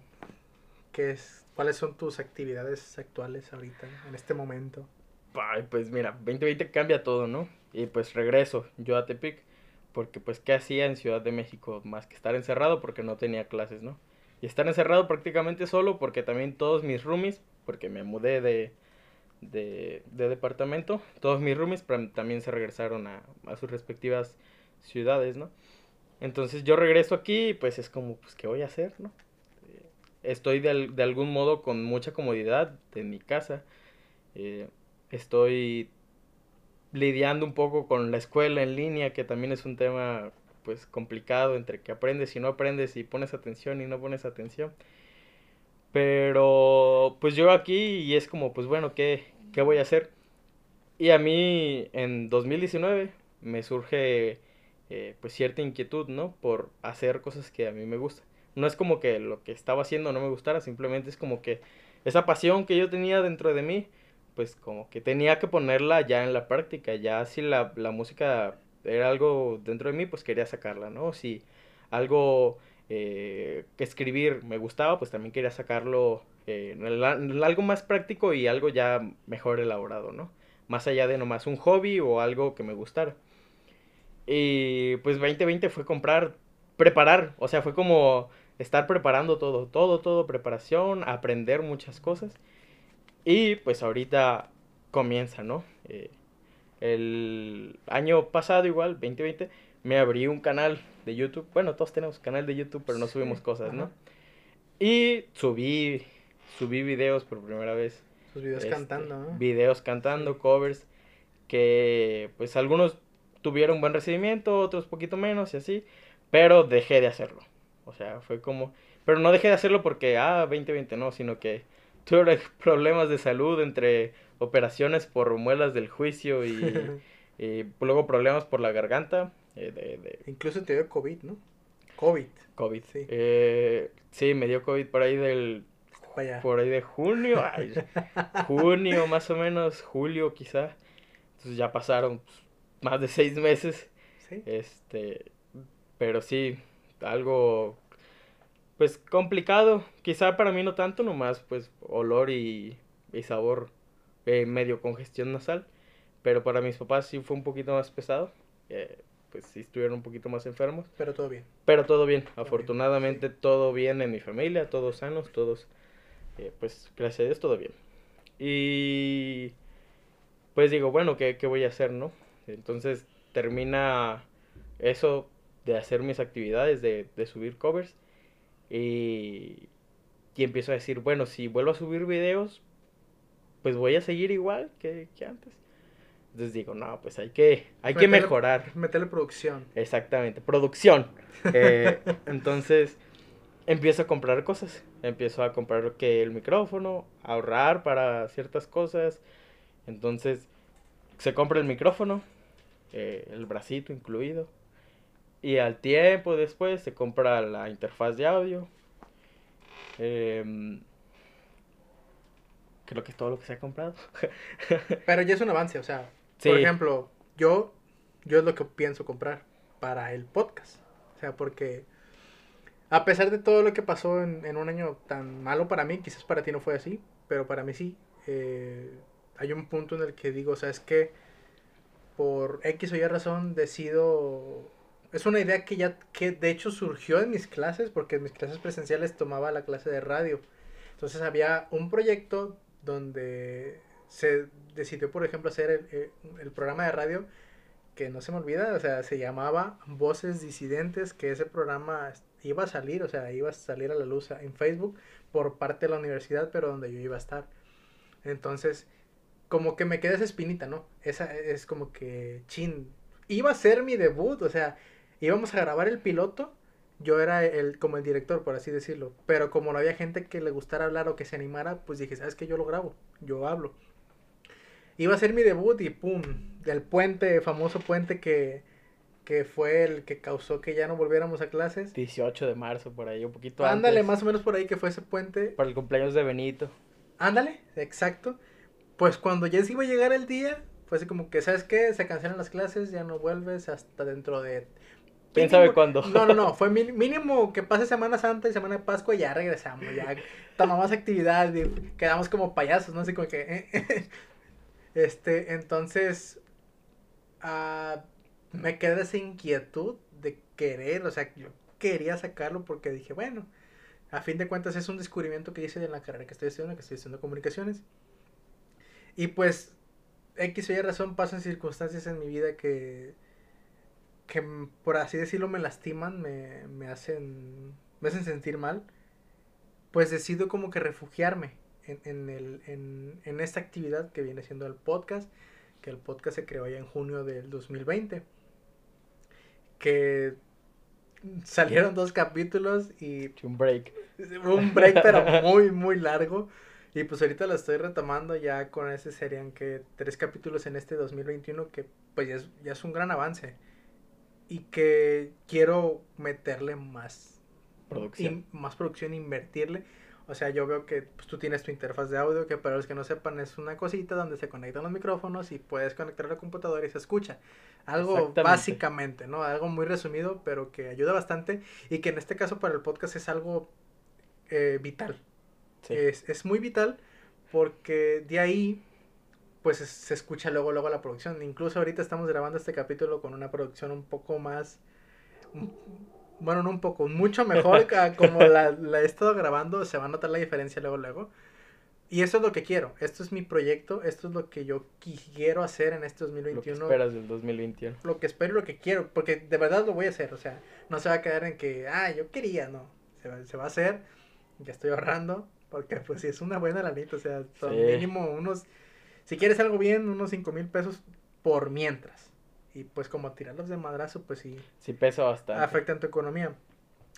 ¿qué es, ¿cuáles son tus actividades actuales ahorita, en este momento? Ay, pues mira, 2020 cambia todo, ¿no? Y pues regreso yo a Tepic, porque pues ¿qué hacía en Ciudad de México? Más que estar encerrado porque no tenía clases, ¿no? Y estar encerrado prácticamente solo porque también todos mis roomies porque me mudé de, de, departamento. Todos mis roomies también se regresaron a, sus respectivas ciudades, ¿no? Entonces yo regreso aquí y pues es como, pues, ¿qué voy a hacer, no? Eh, estoy de, de, algún modo con mucha comodidad en mi casa. Eh, estoy lidiando un poco con la escuela en línea, que también es un tema pues complicado entre que aprendes y no aprendes y pones atención y no pones atención. Pero pues yo aquí y es como pues bueno, ¿qué, qué voy a hacer? Y a mí en 2019 me surge eh, pues cierta inquietud, ¿no? Por hacer cosas que a mí me gustan. No es como que lo que estaba haciendo no me gustara, simplemente es como que esa pasión que yo tenía dentro de mí, pues como que tenía que ponerla ya en la práctica, ya si la, la música era algo dentro de mí, pues quería sacarla, ¿no? Si algo eh, escribir me gustaba, pues también quería sacarlo eh, algo más práctico y algo ya mejor elaborado, ¿no? Más allá de nomás un hobby o algo que me gustara. Y pues 2020 fue comprar, preparar, o sea, fue como estar preparando todo, todo, todo, preparación, aprender muchas cosas. Y pues ahorita comienza, ¿no? Eh, el año pasado igual, 2020, me abrí un canal de YouTube. Bueno, todos tenemos canal de YouTube, pero no subimos cosas, ¿no? Y subí, subí videos por primera vez. Sus videos este, cantando, ¿no? Videos cantando, covers, que pues algunos tuvieron buen recibimiento, otros poquito menos y así, pero dejé de hacerlo. O sea, fue como, pero no dejé de hacerlo porque, ah, 2020 no, sino que [LAUGHS] tuve problemas de salud entre operaciones por muelas del juicio y, [LAUGHS] luego problemas por la garganta. Eh, de, Incluso te dio COVID, ¿no? COVID. COVID. Sí. Eh, sí, me dio COVID por ahí del... Por ahí de junio. [LAUGHS] junio más o menos, julio quizá. Entonces ya pasaron pues, más de seis meses. Sí. Este, pero sí, algo, pues complicado. Quizá para mí no tanto, nomás pues olor y, y sabor eh, medio congestión nasal. Pero para mis papás sí fue un poquito más pesado. Eh, pues sí estuvieron un poquito más enfermos. Pero todo bien. Pero todo bien. Afortunadamente todo bien en mi familia, todos sanos, todos, eh, pues gracias a Dios todo bien. Y pues digo, bueno, ¿qué, qué voy a hacer, no? Entonces termina eso de hacer mis actividades, de, de subir covers. Y, y, empiezo a decir, bueno, si vuelvo a subir videos, pues voy a seguir igual que, que antes. Entonces digo, no, pues hay que, hay que mejorar. Meterle producción. Exactamente, producción. [LAUGHS] Eh, entonces empiezo a comprar cosas. Empiezo a comprar que el micrófono, ahorrar para ciertas cosas. Entonces se compra el micrófono, eh, el bracito incluido. Y al tiempo después se compra la interfaz de audio. Eh, creo que es todo lo que se ha comprado. [LAUGHS] Pero ya es un avance, o sea, por ejemplo, yo, yo es lo que pienso comprar para el podcast. O sea, porque a pesar de todo lo que pasó en, en un año tan malo para mí, quizás para ti no fue así, pero para mí sí. Eh, hay un punto en el que digo, o sea, es que por X o Y razón decido... Es una idea que ya, que de hecho surgió en mis clases, porque en mis clases presenciales tomaba la clase de radio. Entonces había un proyecto donde se decidió, por ejemplo, hacer el, programa de radio que no se me olvida, o sea, se llamaba Voces Disidentes, que ese programa iba a salir, o sea, iba a salir a la luz en Facebook por parte de la universidad, pero donde yo iba a estar. Entonces, como que me queda esa espinita, ¿no? Esa es como que, chin, iba a ser mi debut, o sea, íbamos a grabar el piloto, yo era el, como el director, por así decirlo, pero como no había gente que le gustara hablar o que se animara, pues dije, ¿sabes qué? Yo lo grabo, yo hablo. Iba a ser mi debut y pum, del puente, famoso puente que, que fue el que causó que ya no volviéramos a clases. 18 de marzo, por ahí, un poquito Ándale, más o menos por ahí que fue ese puente. Para el cumpleaños de Benito. Ándale, exacto. Pues cuando ya se iba a llegar el día, fue así como que, ¿sabes qué? Se cancelan las clases, ya no vuelves hasta dentro de... ¿Quién sabe cuándo? No, no, no, [LAUGHS] fue mínimo que pase Semana Santa y Semana de Pascua y ya regresamos, ya tomamos actividad y quedamos como payasos, ¿no? Así como que... este, entonces, uh, me queda esa inquietud de querer, o sea, yo quería sacarlo porque dije, bueno, a fin de cuentas es un descubrimiento que hice en la carrera que estoy estudiando, que estoy estudiando comunicaciones. Y pues, X o Y razón pasan circunstancias en mi vida que, que por así decirlo me lastiman, me, me hacen, me hacen sentir mal, pues decido como que refugiarme en, en, el, en, en esta actividad que viene siendo el podcast, que el podcast se creó ya en junio del 2020, que salieron dos capítulos y... Un break. Un break, pero [LAUGHS] muy, muy largo. Y pues ahorita lo estoy retomando ya con ese serían que tres capítulos en este 2021 que pues ya es, ya es un gran avance. Y que quiero meterle más producción. más producción, invertirle. O sea, yo veo que pues, tú tienes tu interfaz de audio, que para los que no sepan es una cosita donde se conectan los micrófonos y puedes conectar la computadora y se escucha. Algo básicamente, ¿no? Algo muy resumido, pero que ayuda bastante y que en este caso para el podcast es algo eh, vital. Es, es muy vital porque de ahí pues se escucha luego luego la producción. Incluso ahorita estamos grabando este capítulo con una producción un poco más bueno, no un poco, mucho mejor como [LAUGHS] la, la, he estado grabando, se va a notar la diferencia luego luego. Y eso es lo que quiero, esto es mi proyecto, esto es lo que yo quiero hacer en este 2021. Lo que esperas del 2021. Lo que espero y lo que quiero, porque de verdad lo voy a hacer, o sea, no se va a quedar en que, ah, yo quería, no, se va, se va a hacer, ya estoy ahorrando, porque pues si es una buena lanita, o sea, son mínimo unos si quieres algo bien, unos 5 mil pesos por mientras. Y pues como tirarlos de madrazo, pues sí. Sí pesa bastante. Afecta en tu economía.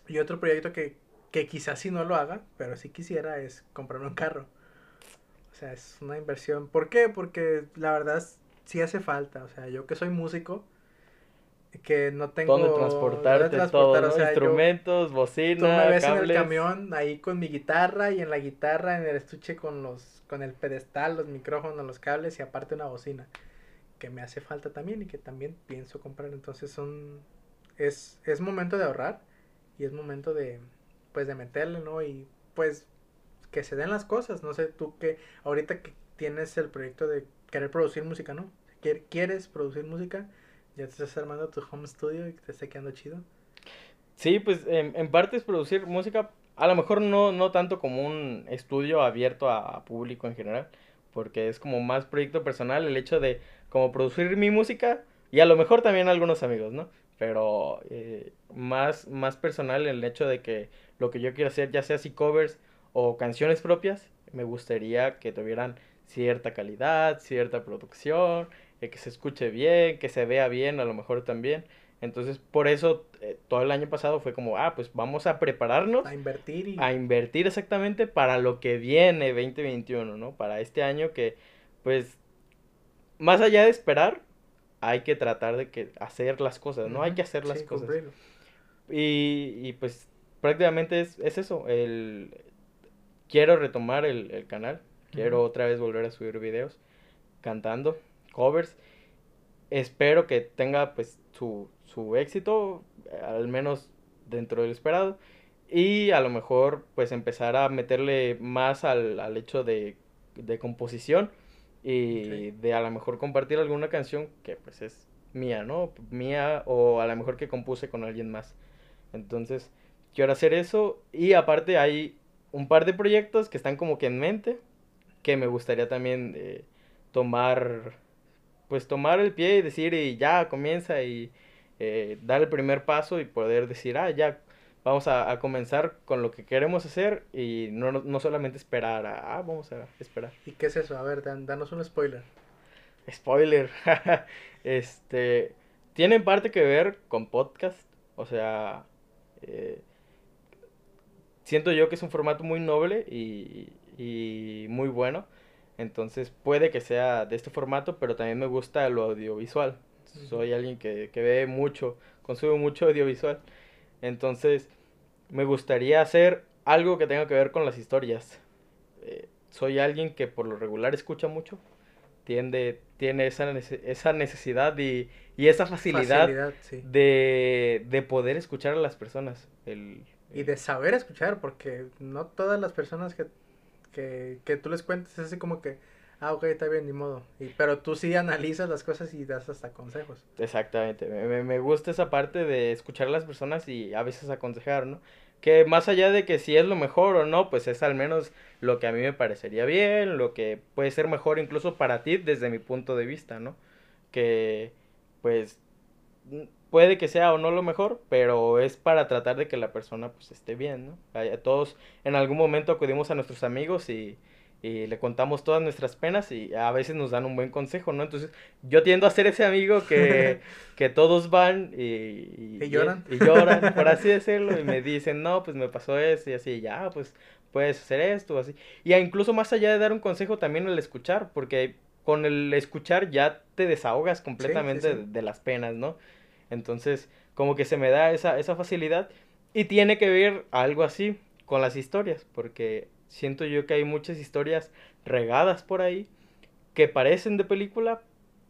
Y otro proyecto que, que quizás sí no lo haga, pero sí quisiera, es comprarme un carro. O sea, es una inversión. ¿Por qué? Porque la verdad sí hace falta. O sea, yo que soy músico, que no tengo dónde transportarte todo, ¿no? instrumentos, bocina, tú me ves en el camión ahí con mi guitarra y en la guitarra en el estuche con los con el pedestal, los micrófonos, los cables y aparte una bocina que me hace falta también y que también pienso comprar, entonces son es es momento de ahorrar y es momento de pues de meterle, ¿no? Y pues que se den las cosas, no sé, tú que ahorita que tienes el proyecto de querer producir música, ¿no? ¿Quieres producir música? ¿Ya te estás armando tu home studio y te está quedando chido? Sí, pues en, parte es producir música, a lo mejor no, no tanto como un estudio abierto a, público en general, porque es como más proyecto personal el hecho de como producir mi música y a lo mejor también algunos amigos, ¿no? Pero eh, más, más personal el hecho de que lo que yo quiero hacer, ya sea si covers o canciones propias, me gustaría que tuvieran cierta calidad, cierta producción, que se escuche bien, que se vea bien a lo mejor también. Entonces, por eso eh, todo el año pasado fue como, ah, pues vamos a prepararnos. A invertir. Y... A invertir exactamente para lo que viene 2021, ¿no? Para este año que, pues, más allá de esperar, hay que tratar de que hacer las cosas, ¿no? Hay que hacer las cosas. Y, y, pues prácticamente es, es, eso, el... Quiero retomar el, el canal, quiero otra vez volver a subir videos cantando, covers. Espero que tenga pues su, su éxito, al menos dentro del esperado. Y a lo mejor pues empezar a meterle más al, al hecho de, de composición y de a lo mejor compartir alguna canción que pues es mía, ¿no? Mía o a lo mejor que compuse con alguien más. Entonces, quiero hacer eso y aparte hay un par de proyectos que están como que en mente que me gustaría también eh, tomar pues tomar el pie y decir y ya comienza y eh, dar el primer paso y poder decir, ah, ya vamos a, comenzar con lo que queremos hacer y no, no solamente esperar, a, ah, vamos a esperar. ¿Y qué es eso? A ver, danos un spoiler. Spoiler. [LAUGHS] este, tiene parte que ver con podcast, o sea, eh, siento yo que es un formato muy noble y, y muy bueno. Entonces puede que sea de este formato, pero también me gusta lo audiovisual. Soy alguien que, que ve mucho, consume mucho audiovisual. Entonces me gustaría hacer algo que tenga que ver con las historias. Eh, soy alguien que por lo regular escucha mucho, tiende, tiene esa, esa necesidad y, y esa facilidad, de, de, poder escuchar a las personas. El, y de saber escuchar, porque no todas las personas que que, que tú les cuentes así como que, ah, ok, está bien, ni modo. Y, pero tú sí analizas las cosas y das hasta consejos. Exactamente, me, me gusta esa parte de escuchar a las personas y a veces aconsejar, ¿no? Que más allá de que si es lo mejor o no, pues es al menos lo que a mí me parecería bien, lo que puede ser mejor incluso para ti desde mi punto de vista, ¿no? Que pues puede que sea o no lo mejor, pero es para tratar de que la persona pues esté bien, ¿no? Todos en algún momento acudimos a nuestros amigos y, y, le contamos todas nuestras penas y a veces nos dan un buen consejo, ¿no? Entonces yo tiendo a ser ese amigo que, [LAUGHS] que todos van y, y, lloran. Y, lloran, [LAUGHS] por así decirlo, y me dicen, no, pues me pasó eso y así, ya, pues puedes hacer esto, así. Y incluso más allá de dar un consejo, también el escuchar, porque con el escuchar ya te desahogas completamente De, de las penas, ¿no? Entonces, como que se me da esa, esa facilidad y tiene que ver algo así con las historias, porque siento yo que hay muchas historias regadas por ahí que parecen de película,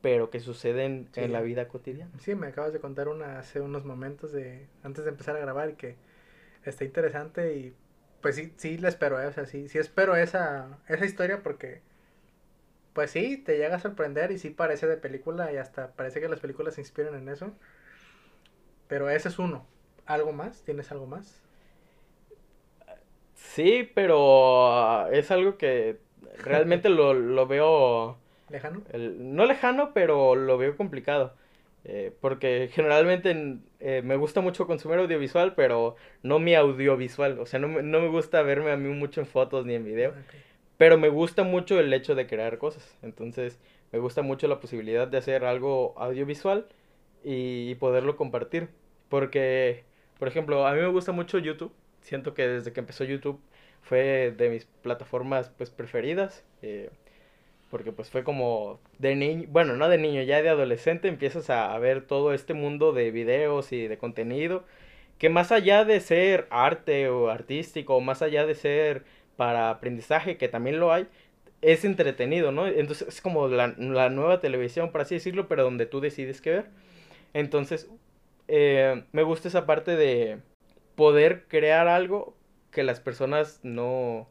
pero que suceden en la vida cotidiana. Sí, me acabas de contar una hace unos momentos de antes de empezar a grabar y que está interesante y pues sí, sí la espero, ¿eh? o sea, sí, sí espero esa, esa historia porque pues sí, te llega a sorprender y sí parece de película y hasta parece que las películas se inspiran en eso. Pero ese es uno. ¿Algo más? ¿Tienes algo más? Sí, pero ah, es algo que realmente [LAUGHS] lo, veo... ¿Lejano? no lejano, pero lo veo complicado. Eh, porque generalmente eh, me gusta mucho consumir audiovisual, pero no mi audiovisual. O sea, no, no me gusta verme a mí mucho en fotos ni en video. Pero me gusta mucho el hecho de crear cosas. Entonces, me gusta mucho la posibilidad de hacer algo audiovisual y, poderlo compartir. Porque, por ejemplo, a mí me gusta mucho YouTube. Siento que desde que empezó YouTube fue de mis plataformas pues preferidas. Eh, porque pues fue como de niño, bueno, no de niño, ya de adolescente empiezas a, ver todo este mundo de videos y de contenido. Que más allá de ser arte o artístico, más allá de ser para aprendizaje, que también lo hay, es entretenido, ¿no? Entonces es como la, la nueva televisión, por así decirlo, pero donde tú decides qué ver. Entonces, eh, me gusta esa parte de poder crear algo que las personas no,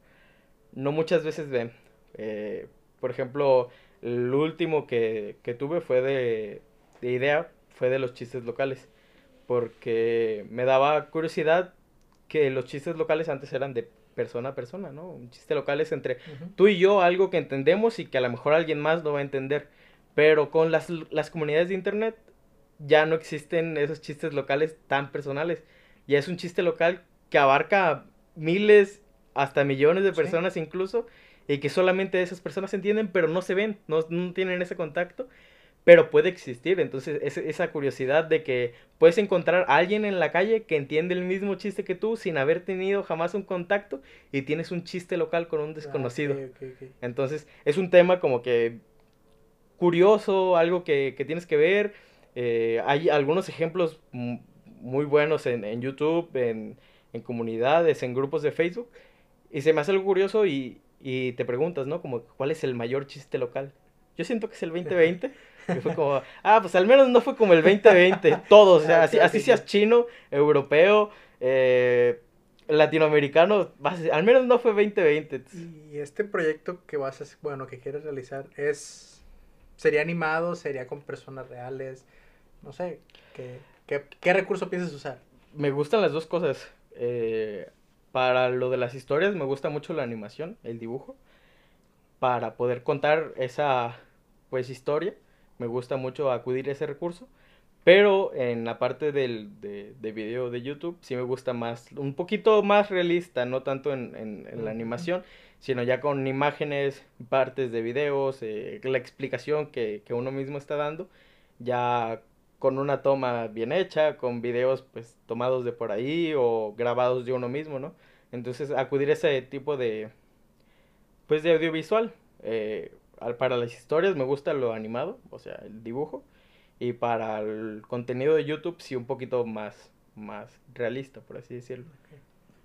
no muchas veces ven. Eh, por ejemplo, el último que, que tuve fue de, de, idea, fue de los chistes locales, porque me daba curiosidad que los chistes locales antes eran de persona a persona, ¿no? Un chiste local es entre tú y yo algo que entendemos y que a lo mejor alguien más no va a entender. Pero con las, las comunidades de internet ya no existen esos chistes locales tan personales. Ya es un chiste local que abarca miles, hasta millones de personas incluso, y que solamente esas personas entienden, pero no se ven, no, no tienen ese contacto, pero puede existir. Entonces, es, esa curiosidad de que puedes encontrar a alguien en la calle que entiende el mismo chiste que tú sin haber tenido jamás un contacto y tienes un chiste local con un ah, desconocido. Entonces, es un tema como que curioso, algo que, que tienes que ver eh, hay algunos ejemplos muy buenos en, en YouTube, en, en, comunidades, en grupos de Facebook. Y se me hace algo curioso y, y, te preguntas, ¿no? Como, ¿cuál es el mayor chiste local? Yo siento que es el 2020. que fue como, [LAUGHS] ah, pues al menos no fue como el 2020. Todos, o sea, así, así seas chino, europeo, eh, latinoamericano, al menos no fue 2020. Y este proyecto que vas a, bueno, que quieres realizar es, sería animado, sería con personas reales, no sé, ¿qué, qué, recurso piensas usar? Me gustan las dos cosas. Eh, para lo de las historias me gusta mucho la animación, el dibujo. Para poder contar esa pues historia, me gusta mucho acudir a ese recurso. Pero en la parte del, de, de, video de YouTube sí me gusta más, un poquito más realista, no tanto en, en, la animación, sino ya con imágenes, partes de videos, eh, la explicación que, que uno mismo está dando, ya con una toma bien hecha, con videos pues tomados de por ahí o grabados de uno mismo, ¿no? Entonces acudir a ese tipo de pues de audiovisual. Eh, para las historias me gusta lo animado, o sea, el dibujo. Y para el contenido de YouTube sí un poquito más, más realista, por así decirlo.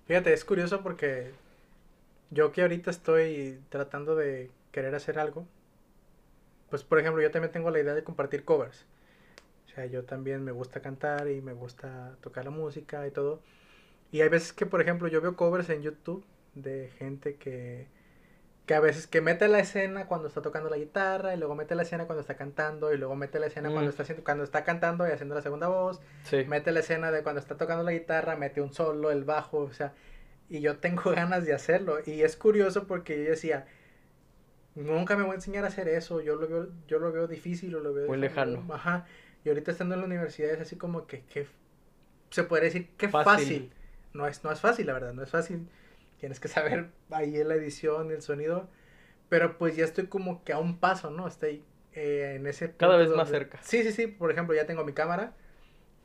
Fíjate, es curioso porque yo que ahorita estoy tratando de querer hacer algo, pues por ejemplo yo también tengo la idea de compartir covers yo también me gusta cantar y me gusta tocar la música y todo. Y hay veces que, por ejemplo, yo veo covers en YouTube de gente que, que a veces que mete la escena cuando está tocando la guitarra y luego mete la escena cuando está cantando y luego mete la escena cuando mm. está haciendo cuando está cantando y haciendo la segunda voz. Mete la escena de cuando está tocando la guitarra, mete un solo, el bajo, o sea, y yo tengo [LAUGHS] ganas de hacerlo y es curioso porque yo decía, nunca me voy a enseñar a hacer eso, yo lo veo yo lo veo difícil o lo veo muy lejano. Ajá. Y ahorita estando en la universidad es así como que, que se podría decir que Fácil. fácil. No es, no es fácil, la verdad, no es fácil. Tienes que [LAUGHS] saber ahí en la edición, el sonido. Pero pues ya estoy como que a un paso, ¿no? Estoy eh, en ese Cada vez más cerca. Sí, sí, sí. Por ejemplo, ya tengo mi cámara.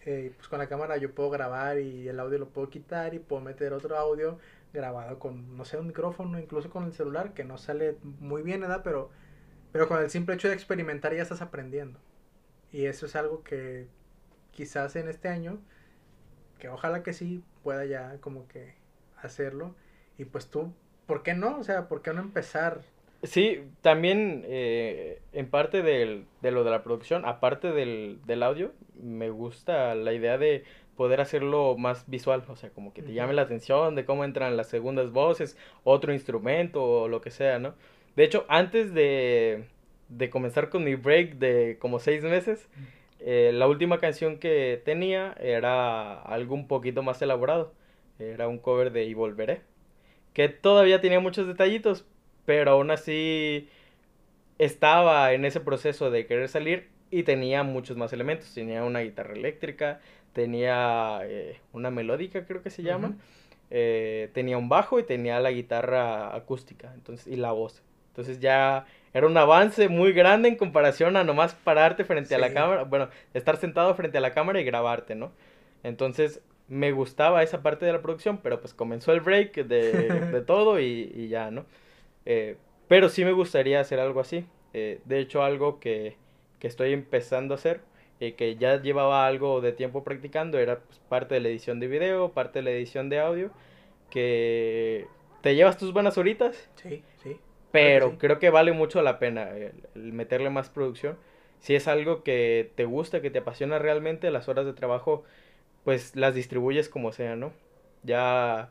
eh, pues con la cámara yo puedo grabar y el audio lo puedo quitar y puedo meter otro audio grabado con, no sé, un micrófono, incluso con el celular, que no sale muy bien, ¿verdad? Pero, pero con el simple hecho de experimentar ya estás aprendiendo. Y eso es algo que quizás en este año, que ojalá que sí pueda ya como que hacerlo. Y pues tú, ¿por qué no? O sea, ¿por qué no empezar? Sí, también eh, en parte del- de lo de la producción, aparte del, del audio, me gusta la idea de poder hacerlo más visual, o sea, como que te llame la atención de cómo entran las segundas voces, otro instrumento o lo que sea, ¿no? De hecho, antes de, de comenzar con mi break de como seis meses, eh, la última canción que tenía era algo un poquito más elaborado, era un cover de Y Volveré, que todavía tenía muchos detallitos, pero aún así estaba en ese proceso de querer salir y tenía muchos más elementos. Tenía una guitarra eléctrica, tenía eh, una melódica, creo que se llama, eh, tenía un bajo y tenía la guitarra acústica, entonces, y la voz. Entonces ya era un avance muy grande en comparación a nomás pararte frente a la Sí. cámara, bueno, estar sentado frente a la cámara y grabarte, ¿no? Entonces me gustaba esa parte de la producción, pero pues comenzó el break de, [LAUGHS] de todo y, y ya, ¿no? Eh, pero sí me gustaría hacer algo así. Eh, de hecho, algo que, que estoy empezando a hacer, eh, que ya llevaba algo de tiempo practicando, era pues, parte de la edición de video, parte de la edición de audio, que te llevas tus buenas horitas, Sí, sí. Pero sí. creo que vale mucho la pena el, el meterle más producción. Si es algo que te gusta, que te apasiona realmente, las horas de trabajo, pues las distribuyes como sea, ¿no? Ya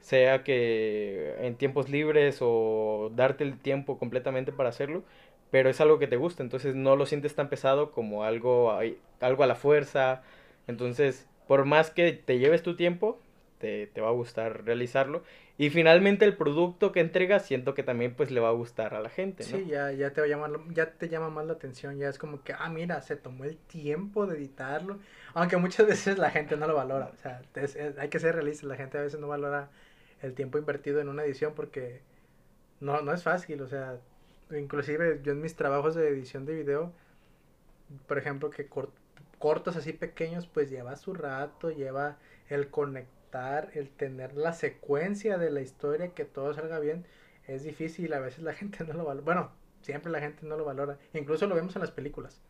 sea que en tiempos libres o darte el tiempo completamente para hacerlo, pero es algo que te gusta, entonces no lo sientes tan pesado como algo, algo a la fuerza. Entonces, por más que te lleves tu tiempo, te, te va a gustar realizarlo. Y finalmente el producto que entregas siento que también pues le va a gustar a la gente, ¿no? Sí, ya, ya te va a llamar, ya te llama más la atención, ya es como que, ah, mira, se tomó el tiempo de editarlo, aunque muchas [LAUGHS] veces la gente no lo valora, o sea, es- es- hay que ser realistas, la gente a veces no valora el tiempo invertido en una edición porque no, no es fácil, o sea, inclusive yo en mis trabajos de edición de video, por ejemplo, que cor- cortos así pequeños, pues lleva su rato, lleva el el tener la secuencia de la historia, que todo salga bien, es difícil, a veces la [LAUGHS] gente no lo valora, bueno, siempre la gente no lo valora, incluso lo vemos en las películas.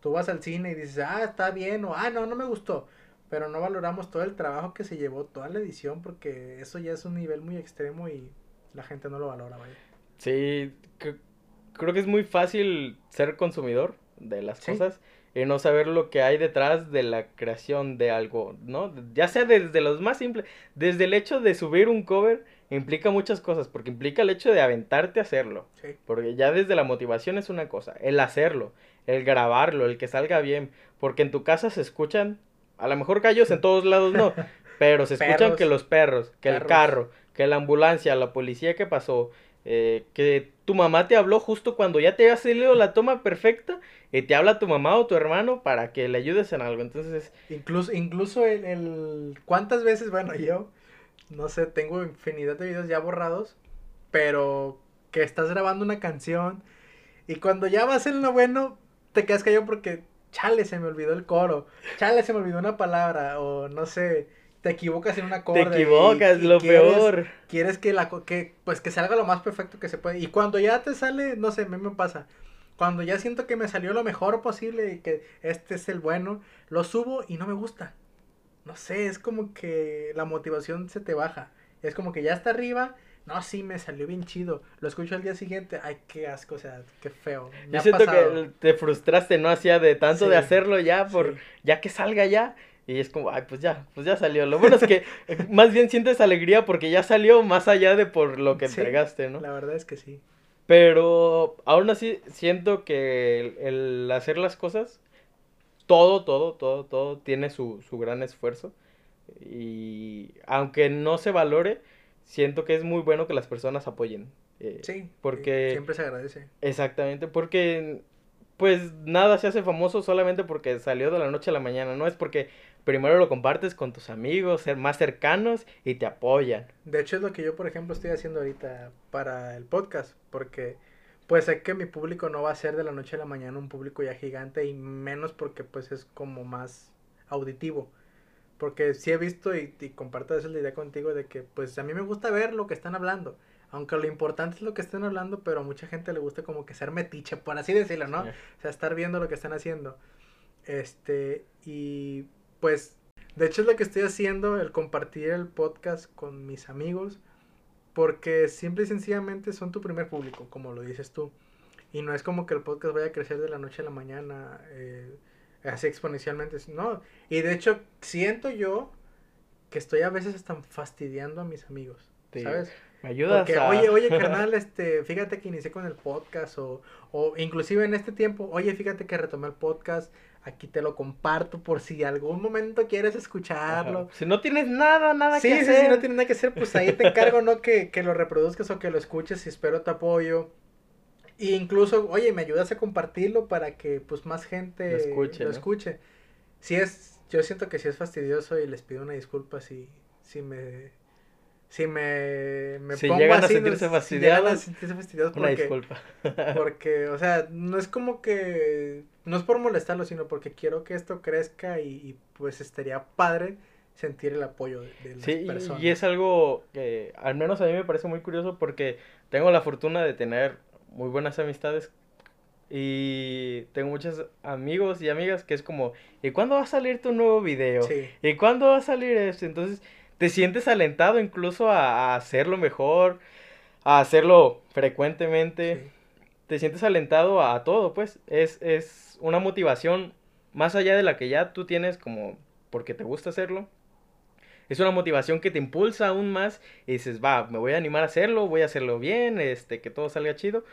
Tú vas al cine y dices, ah, está bien, o ah, no, no me gustó, pero no valoramos todo el trabajo que se llevó, toda la edición, porque eso ya es un nivel muy extremo y la gente no lo valora, vaya. Sí, cre- creo que es muy fácil ser consumidor de las Sí. cosas y no saber lo que hay detrás de la creación de algo, ¿no? Ya sea desde los más simples, desde el hecho de subir un cover implica muchas cosas, porque implica el hecho de aventarte a hacerlo, Sí. porque ya desde la motivación es una cosa, el hacerlo, el grabarlo, el que salga bien, porque en tu casa se escuchan, a lo mejor gallos en todos lados no, [LAUGHS] pero se escuchan Perros. que los perros, que el carro, que la ambulancia, la policía que pasó, eh, que tu mamá te habló justo cuando ya te había salido la toma perfecta y te habla tu mamá o tu hermano para que le ayudes en algo. Entonces, Incluso, incluso el, el- ¿Cuántas veces, bueno, yo, no sé, tengo infinidad de videos ya borrados, pero que estás grabando una canción y cuando ya vas en lo bueno, te quedas callado porque, chale, se me olvidó el coro, chale, se me olvidó una palabra, o no sé, te equivocas en un acorde. te equivocas, y lo quieres- peor. Quieres que la que pues que salga lo más perfecto que se puede. Y cuando ya te sale, no sé, a mí me pasa. Cuando ya siento que me salió lo mejor posible y que este es el bueno, lo subo y no me gusta. No sé, es como que la motivación se te baja. Es como que ya está arriba. No, sí, me salió bien chido. Lo escucho al día siguiente. Ay, qué asco, o sea, qué feo. Me Yo siento pasado. que te frustraste, ¿no? Hacía de tanto de Sí, hacerlo ya por, sí. ya que salga ya. Y es como, ay, pues ya, pues ya salió. Lo bueno es que [LAUGHS] eh, más bien sientes alegría porque ya salió más allá de por lo que Sí, entregaste, ¿no? La verdad es que sí. Pero aún así siento que el, el hacer las cosas, todo, todo, todo, todo tiene su, su gran esfuerzo. Y aunque no se valore, siento que es muy bueno que las personas apoyen. eh, Sí. porque- Siempre se agradece. Exactamente, porque pues nada se hace famoso solamente porque salió de la noche a la mañana, no es porque primero lo compartes con tus amigos, ser más cercanos y te apoyan. De hecho es lo que yo, por ejemplo, estoy haciendo ahorita para el podcast, porque pues sé que mi público no va a ser de la noche a la mañana un público ya gigante y menos porque pues es como más auditivo. Porque sí he visto y, y comparto esa idea contigo de que pues a mí me gusta ver lo que están hablando. Aunque lo importante es lo que estén hablando, pero a mucha gente le gusta como que ser metiche, por así decirlo, ¿no? O sea, estar viendo lo que están haciendo. Este, y pues, de hecho es lo que estoy haciendo, el compartir el podcast con mis amigos, porque simple y sencillamente son tu primer público, como lo dices tú. Y no es como que el podcast vaya a crecer de la noche a la mañana, eh, así exponencialmente, no. Y de hecho, siento yo que estoy a veces hasta fastidiando a mis amigos, Sí. ¿sabes? Me ayudas Porque, a... oye, oye, [LAUGHS] carnal, este, fíjate que inicié con el podcast o, o inclusive en este tiempo, oye, fíjate que retomé el podcast, aquí te lo comparto por si algún momento quieres escucharlo. Ajá. Si no tienes nada, nada Sí, que sí, hacer. sí, no tienes nada que hacer, pues ahí te encargo, ¿no? Que, que lo reproduzcas o que lo escuches y espero tu apoyo. E incluso, oye, me ayudas a compartirlo para que pues más gente Lo escuche, lo ¿no? escuche. Si es, yo siento que si es fastidioso y les pido una disculpa si, si me, si me, me Si pongo llegan a sentirse si llegan a fastidiados, sentirse fastidiados Una disculpa. porque, o sea, no es como que, no es por molestarlo, sino porque quiero que esto crezca y, y, pues estaría padre sentir el apoyo de, de las Sí, y- personas. y es algo que al menos a mí me parece muy curioso porque tengo la fortuna de tener muy buenas amistades y tengo muchos amigos y amigas que es como, ¿y cuándo va a salir tu nuevo video? Sí. ¿Y cuándo va a salir esto? Entonces te sientes alentado incluso a, a hacerlo mejor, a hacerlo frecuentemente. sí. Te sientes alentado a, todo, pues. Es, es una motivación más allá de la que ya tú tienes como porque te gusta hacerlo. Es una motivación que te impulsa aún más y dices, va, me voy a animar a hacerlo, voy a hacerlo bien, este, que todo salga chido.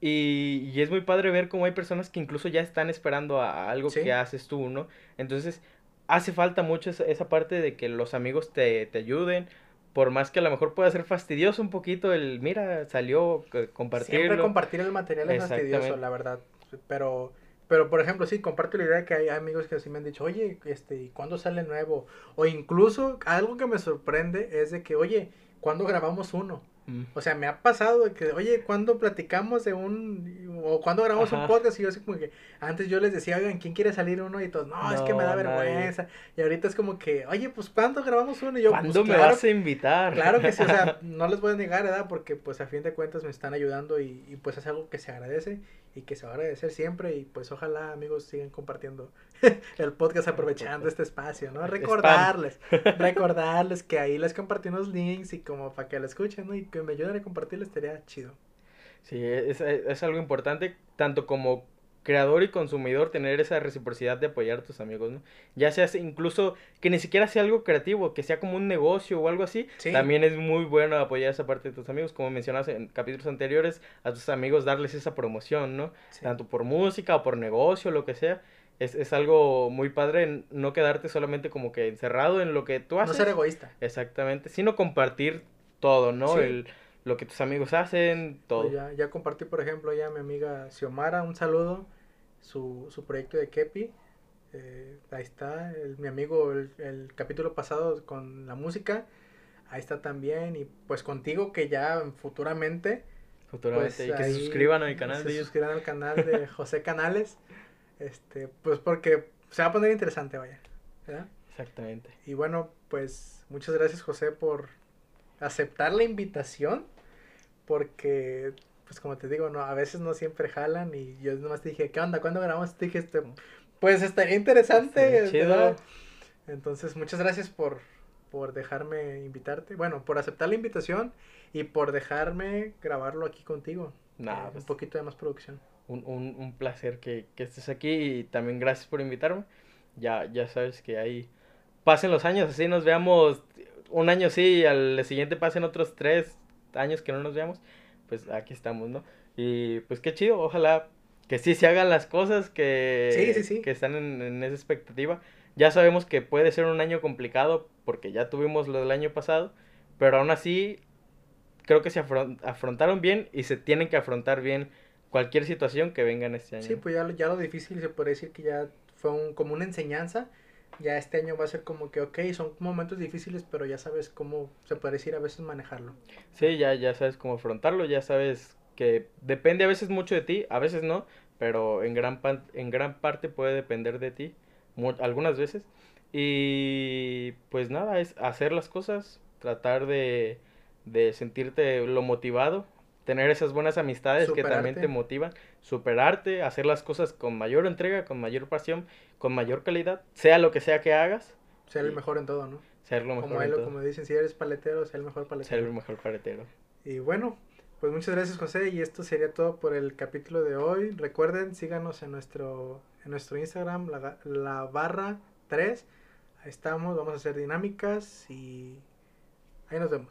Y, y es muy padre ver cómo hay personas que incluso ya están esperando a, a algo Sí. que haces tú, ¿no? Entonces, hace falta mucho esa, esa parte de que los amigos te, te ayuden, por más que a lo mejor pueda ser fastidioso un poquito el, mira, salió, compartirlo. Siempre compartir el material es fastidioso, la verdad. Pero, pero por ejemplo, sí, comparto la idea de que hay amigos que así me han dicho, oye, este, ¿y cuándo sale nuevo? O incluso, algo que me sorprende es de que, oye, ¿cuándo grabamos uno? Mm. O sea, me ha pasado de que, oye, ¿cuándo platicamos de un, o cuándo grabamos Ajá. un podcast? Y yo así como que, antes yo les decía, oigan, ¿quién quiere salir uno? Y todos, no, es que me da nadie. vergüenza. Y ahorita es como que, oye, pues, ¿cuándo grabamos uno? Y yo, pues, ¿Cuándo me claro vas a invitar? Claro que sí, o sea, [LAUGHS] no les voy a negar, ¿verdad? Porque pues a fin de cuentas me están ayudando y, y, pues es algo que se agradece y que se va a agradecer siempre y pues ojalá amigos sigan compartiendo [LAUGHS] el podcast aprovechando este espacio, ¿no? Recordarles, [LAUGHS] recordarles que ahí les compartí unos links y como para que lo escuchen, ¿no? Y que me ayuden a compartirles estaría chido. Sí, es- es algo importante, tanto como creador y consumidor, tener esa reciprocidad de apoyar a tus amigos, ¿no? Ya sea incluso que ni siquiera sea algo creativo, que sea como un negocio o algo así, Sí. también es muy bueno apoyar esa parte de tus amigos, como mencionas en capítulos anteriores, a tus amigos darles esa promoción, ¿no? Sí. Tanto por música o por negocio, lo que sea. Es, es algo muy padre no quedarte solamente como que encerrado en lo que tú No haces. ser egoísta. Exactamente, sino compartir todo, ¿no? Sí. El, lo que tus amigos hacen, todo. Ya, ya compartí, por ejemplo, ya mi amiga Xiomara, un saludo, su, su proyecto de Kepi. eh, ahí está, el- mi amigo, el, el capítulo pasado con la música. Ahí está también. Y pues contigo, que ya futuramente. Futuramente. Pues, y que se suscriban a mi canal se de suscriban al canal de [LAUGHS] José Canales. Este, pues porque se va a poner interesante, vaya. ¿verdad? Exactamente. Y bueno, pues muchas gracias José por aceptar la invitación, porque pues como te digo, no, a veces no siempre jalan y yo nomás te dije, ¿qué onda? ¿Cuándo grabamos? Te dije, este, pues estaría interesante. Chido. Entonces, muchas gracias por, por dejarme invitarte, bueno, por aceptar la invitación y por dejarme grabarlo aquí contigo. Nah, Eh, pues, un poquito de más producción. un, un, un placer que, que estés aquí y también gracias por invitarme. Ya, ya sabes que ahí pasen los años, así nos veamos un año sí y al siguiente pasen otros tres años que no nos veamos, pues aquí estamos, ¿no? Y pues qué chido, ojalá que sí se hagan las cosas que, Sí, sí, sí. que están en, en esa expectativa. Ya sabemos que puede ser un año complicado porque ya tuvimos lo del año pasado, pero aún así creo que se afron- afrontaron bien y se tienen que afrontar bien cualquier situación que venga en este año. Sí, pues ya, ya lo difícil se puede decir que ya fue un, como una enseñanza. Ya este año va a ser como que, ok, son momentos difíciles, pero ya sabes cómo se puede decir a veces manejarlo. Sí, ya, ya sabes cómo afrontarlo, ya sabes que depende a veces mucho de ti, a veces no, pero en gran, pan- en gran parte puede depender de ti, mu- algunas veces. Y pues nada, es hacer las cosas, tratar de, de sentirte lo motivado, tener esas buenas amistades que también te motivan, superarte, hacer las cosas con mayor entrega, con mayor pasión, con mayor calidad, sea lo que sea que hagas, Ser el mejor en todo, ¿no? ser lo Como, mejor en él- todo, como dicen, si eres paletero, ser el mejor ser paletero. el mejor paretero. Y bueno, pues muchas gracias José y esto sería todo por el capítulo de hoy. Recuerden, síganos en nuestro, en nuestro Instagram, la, la barra 3. Ahí estamos, vamos a hacer dinámicas y ahí nos vemos.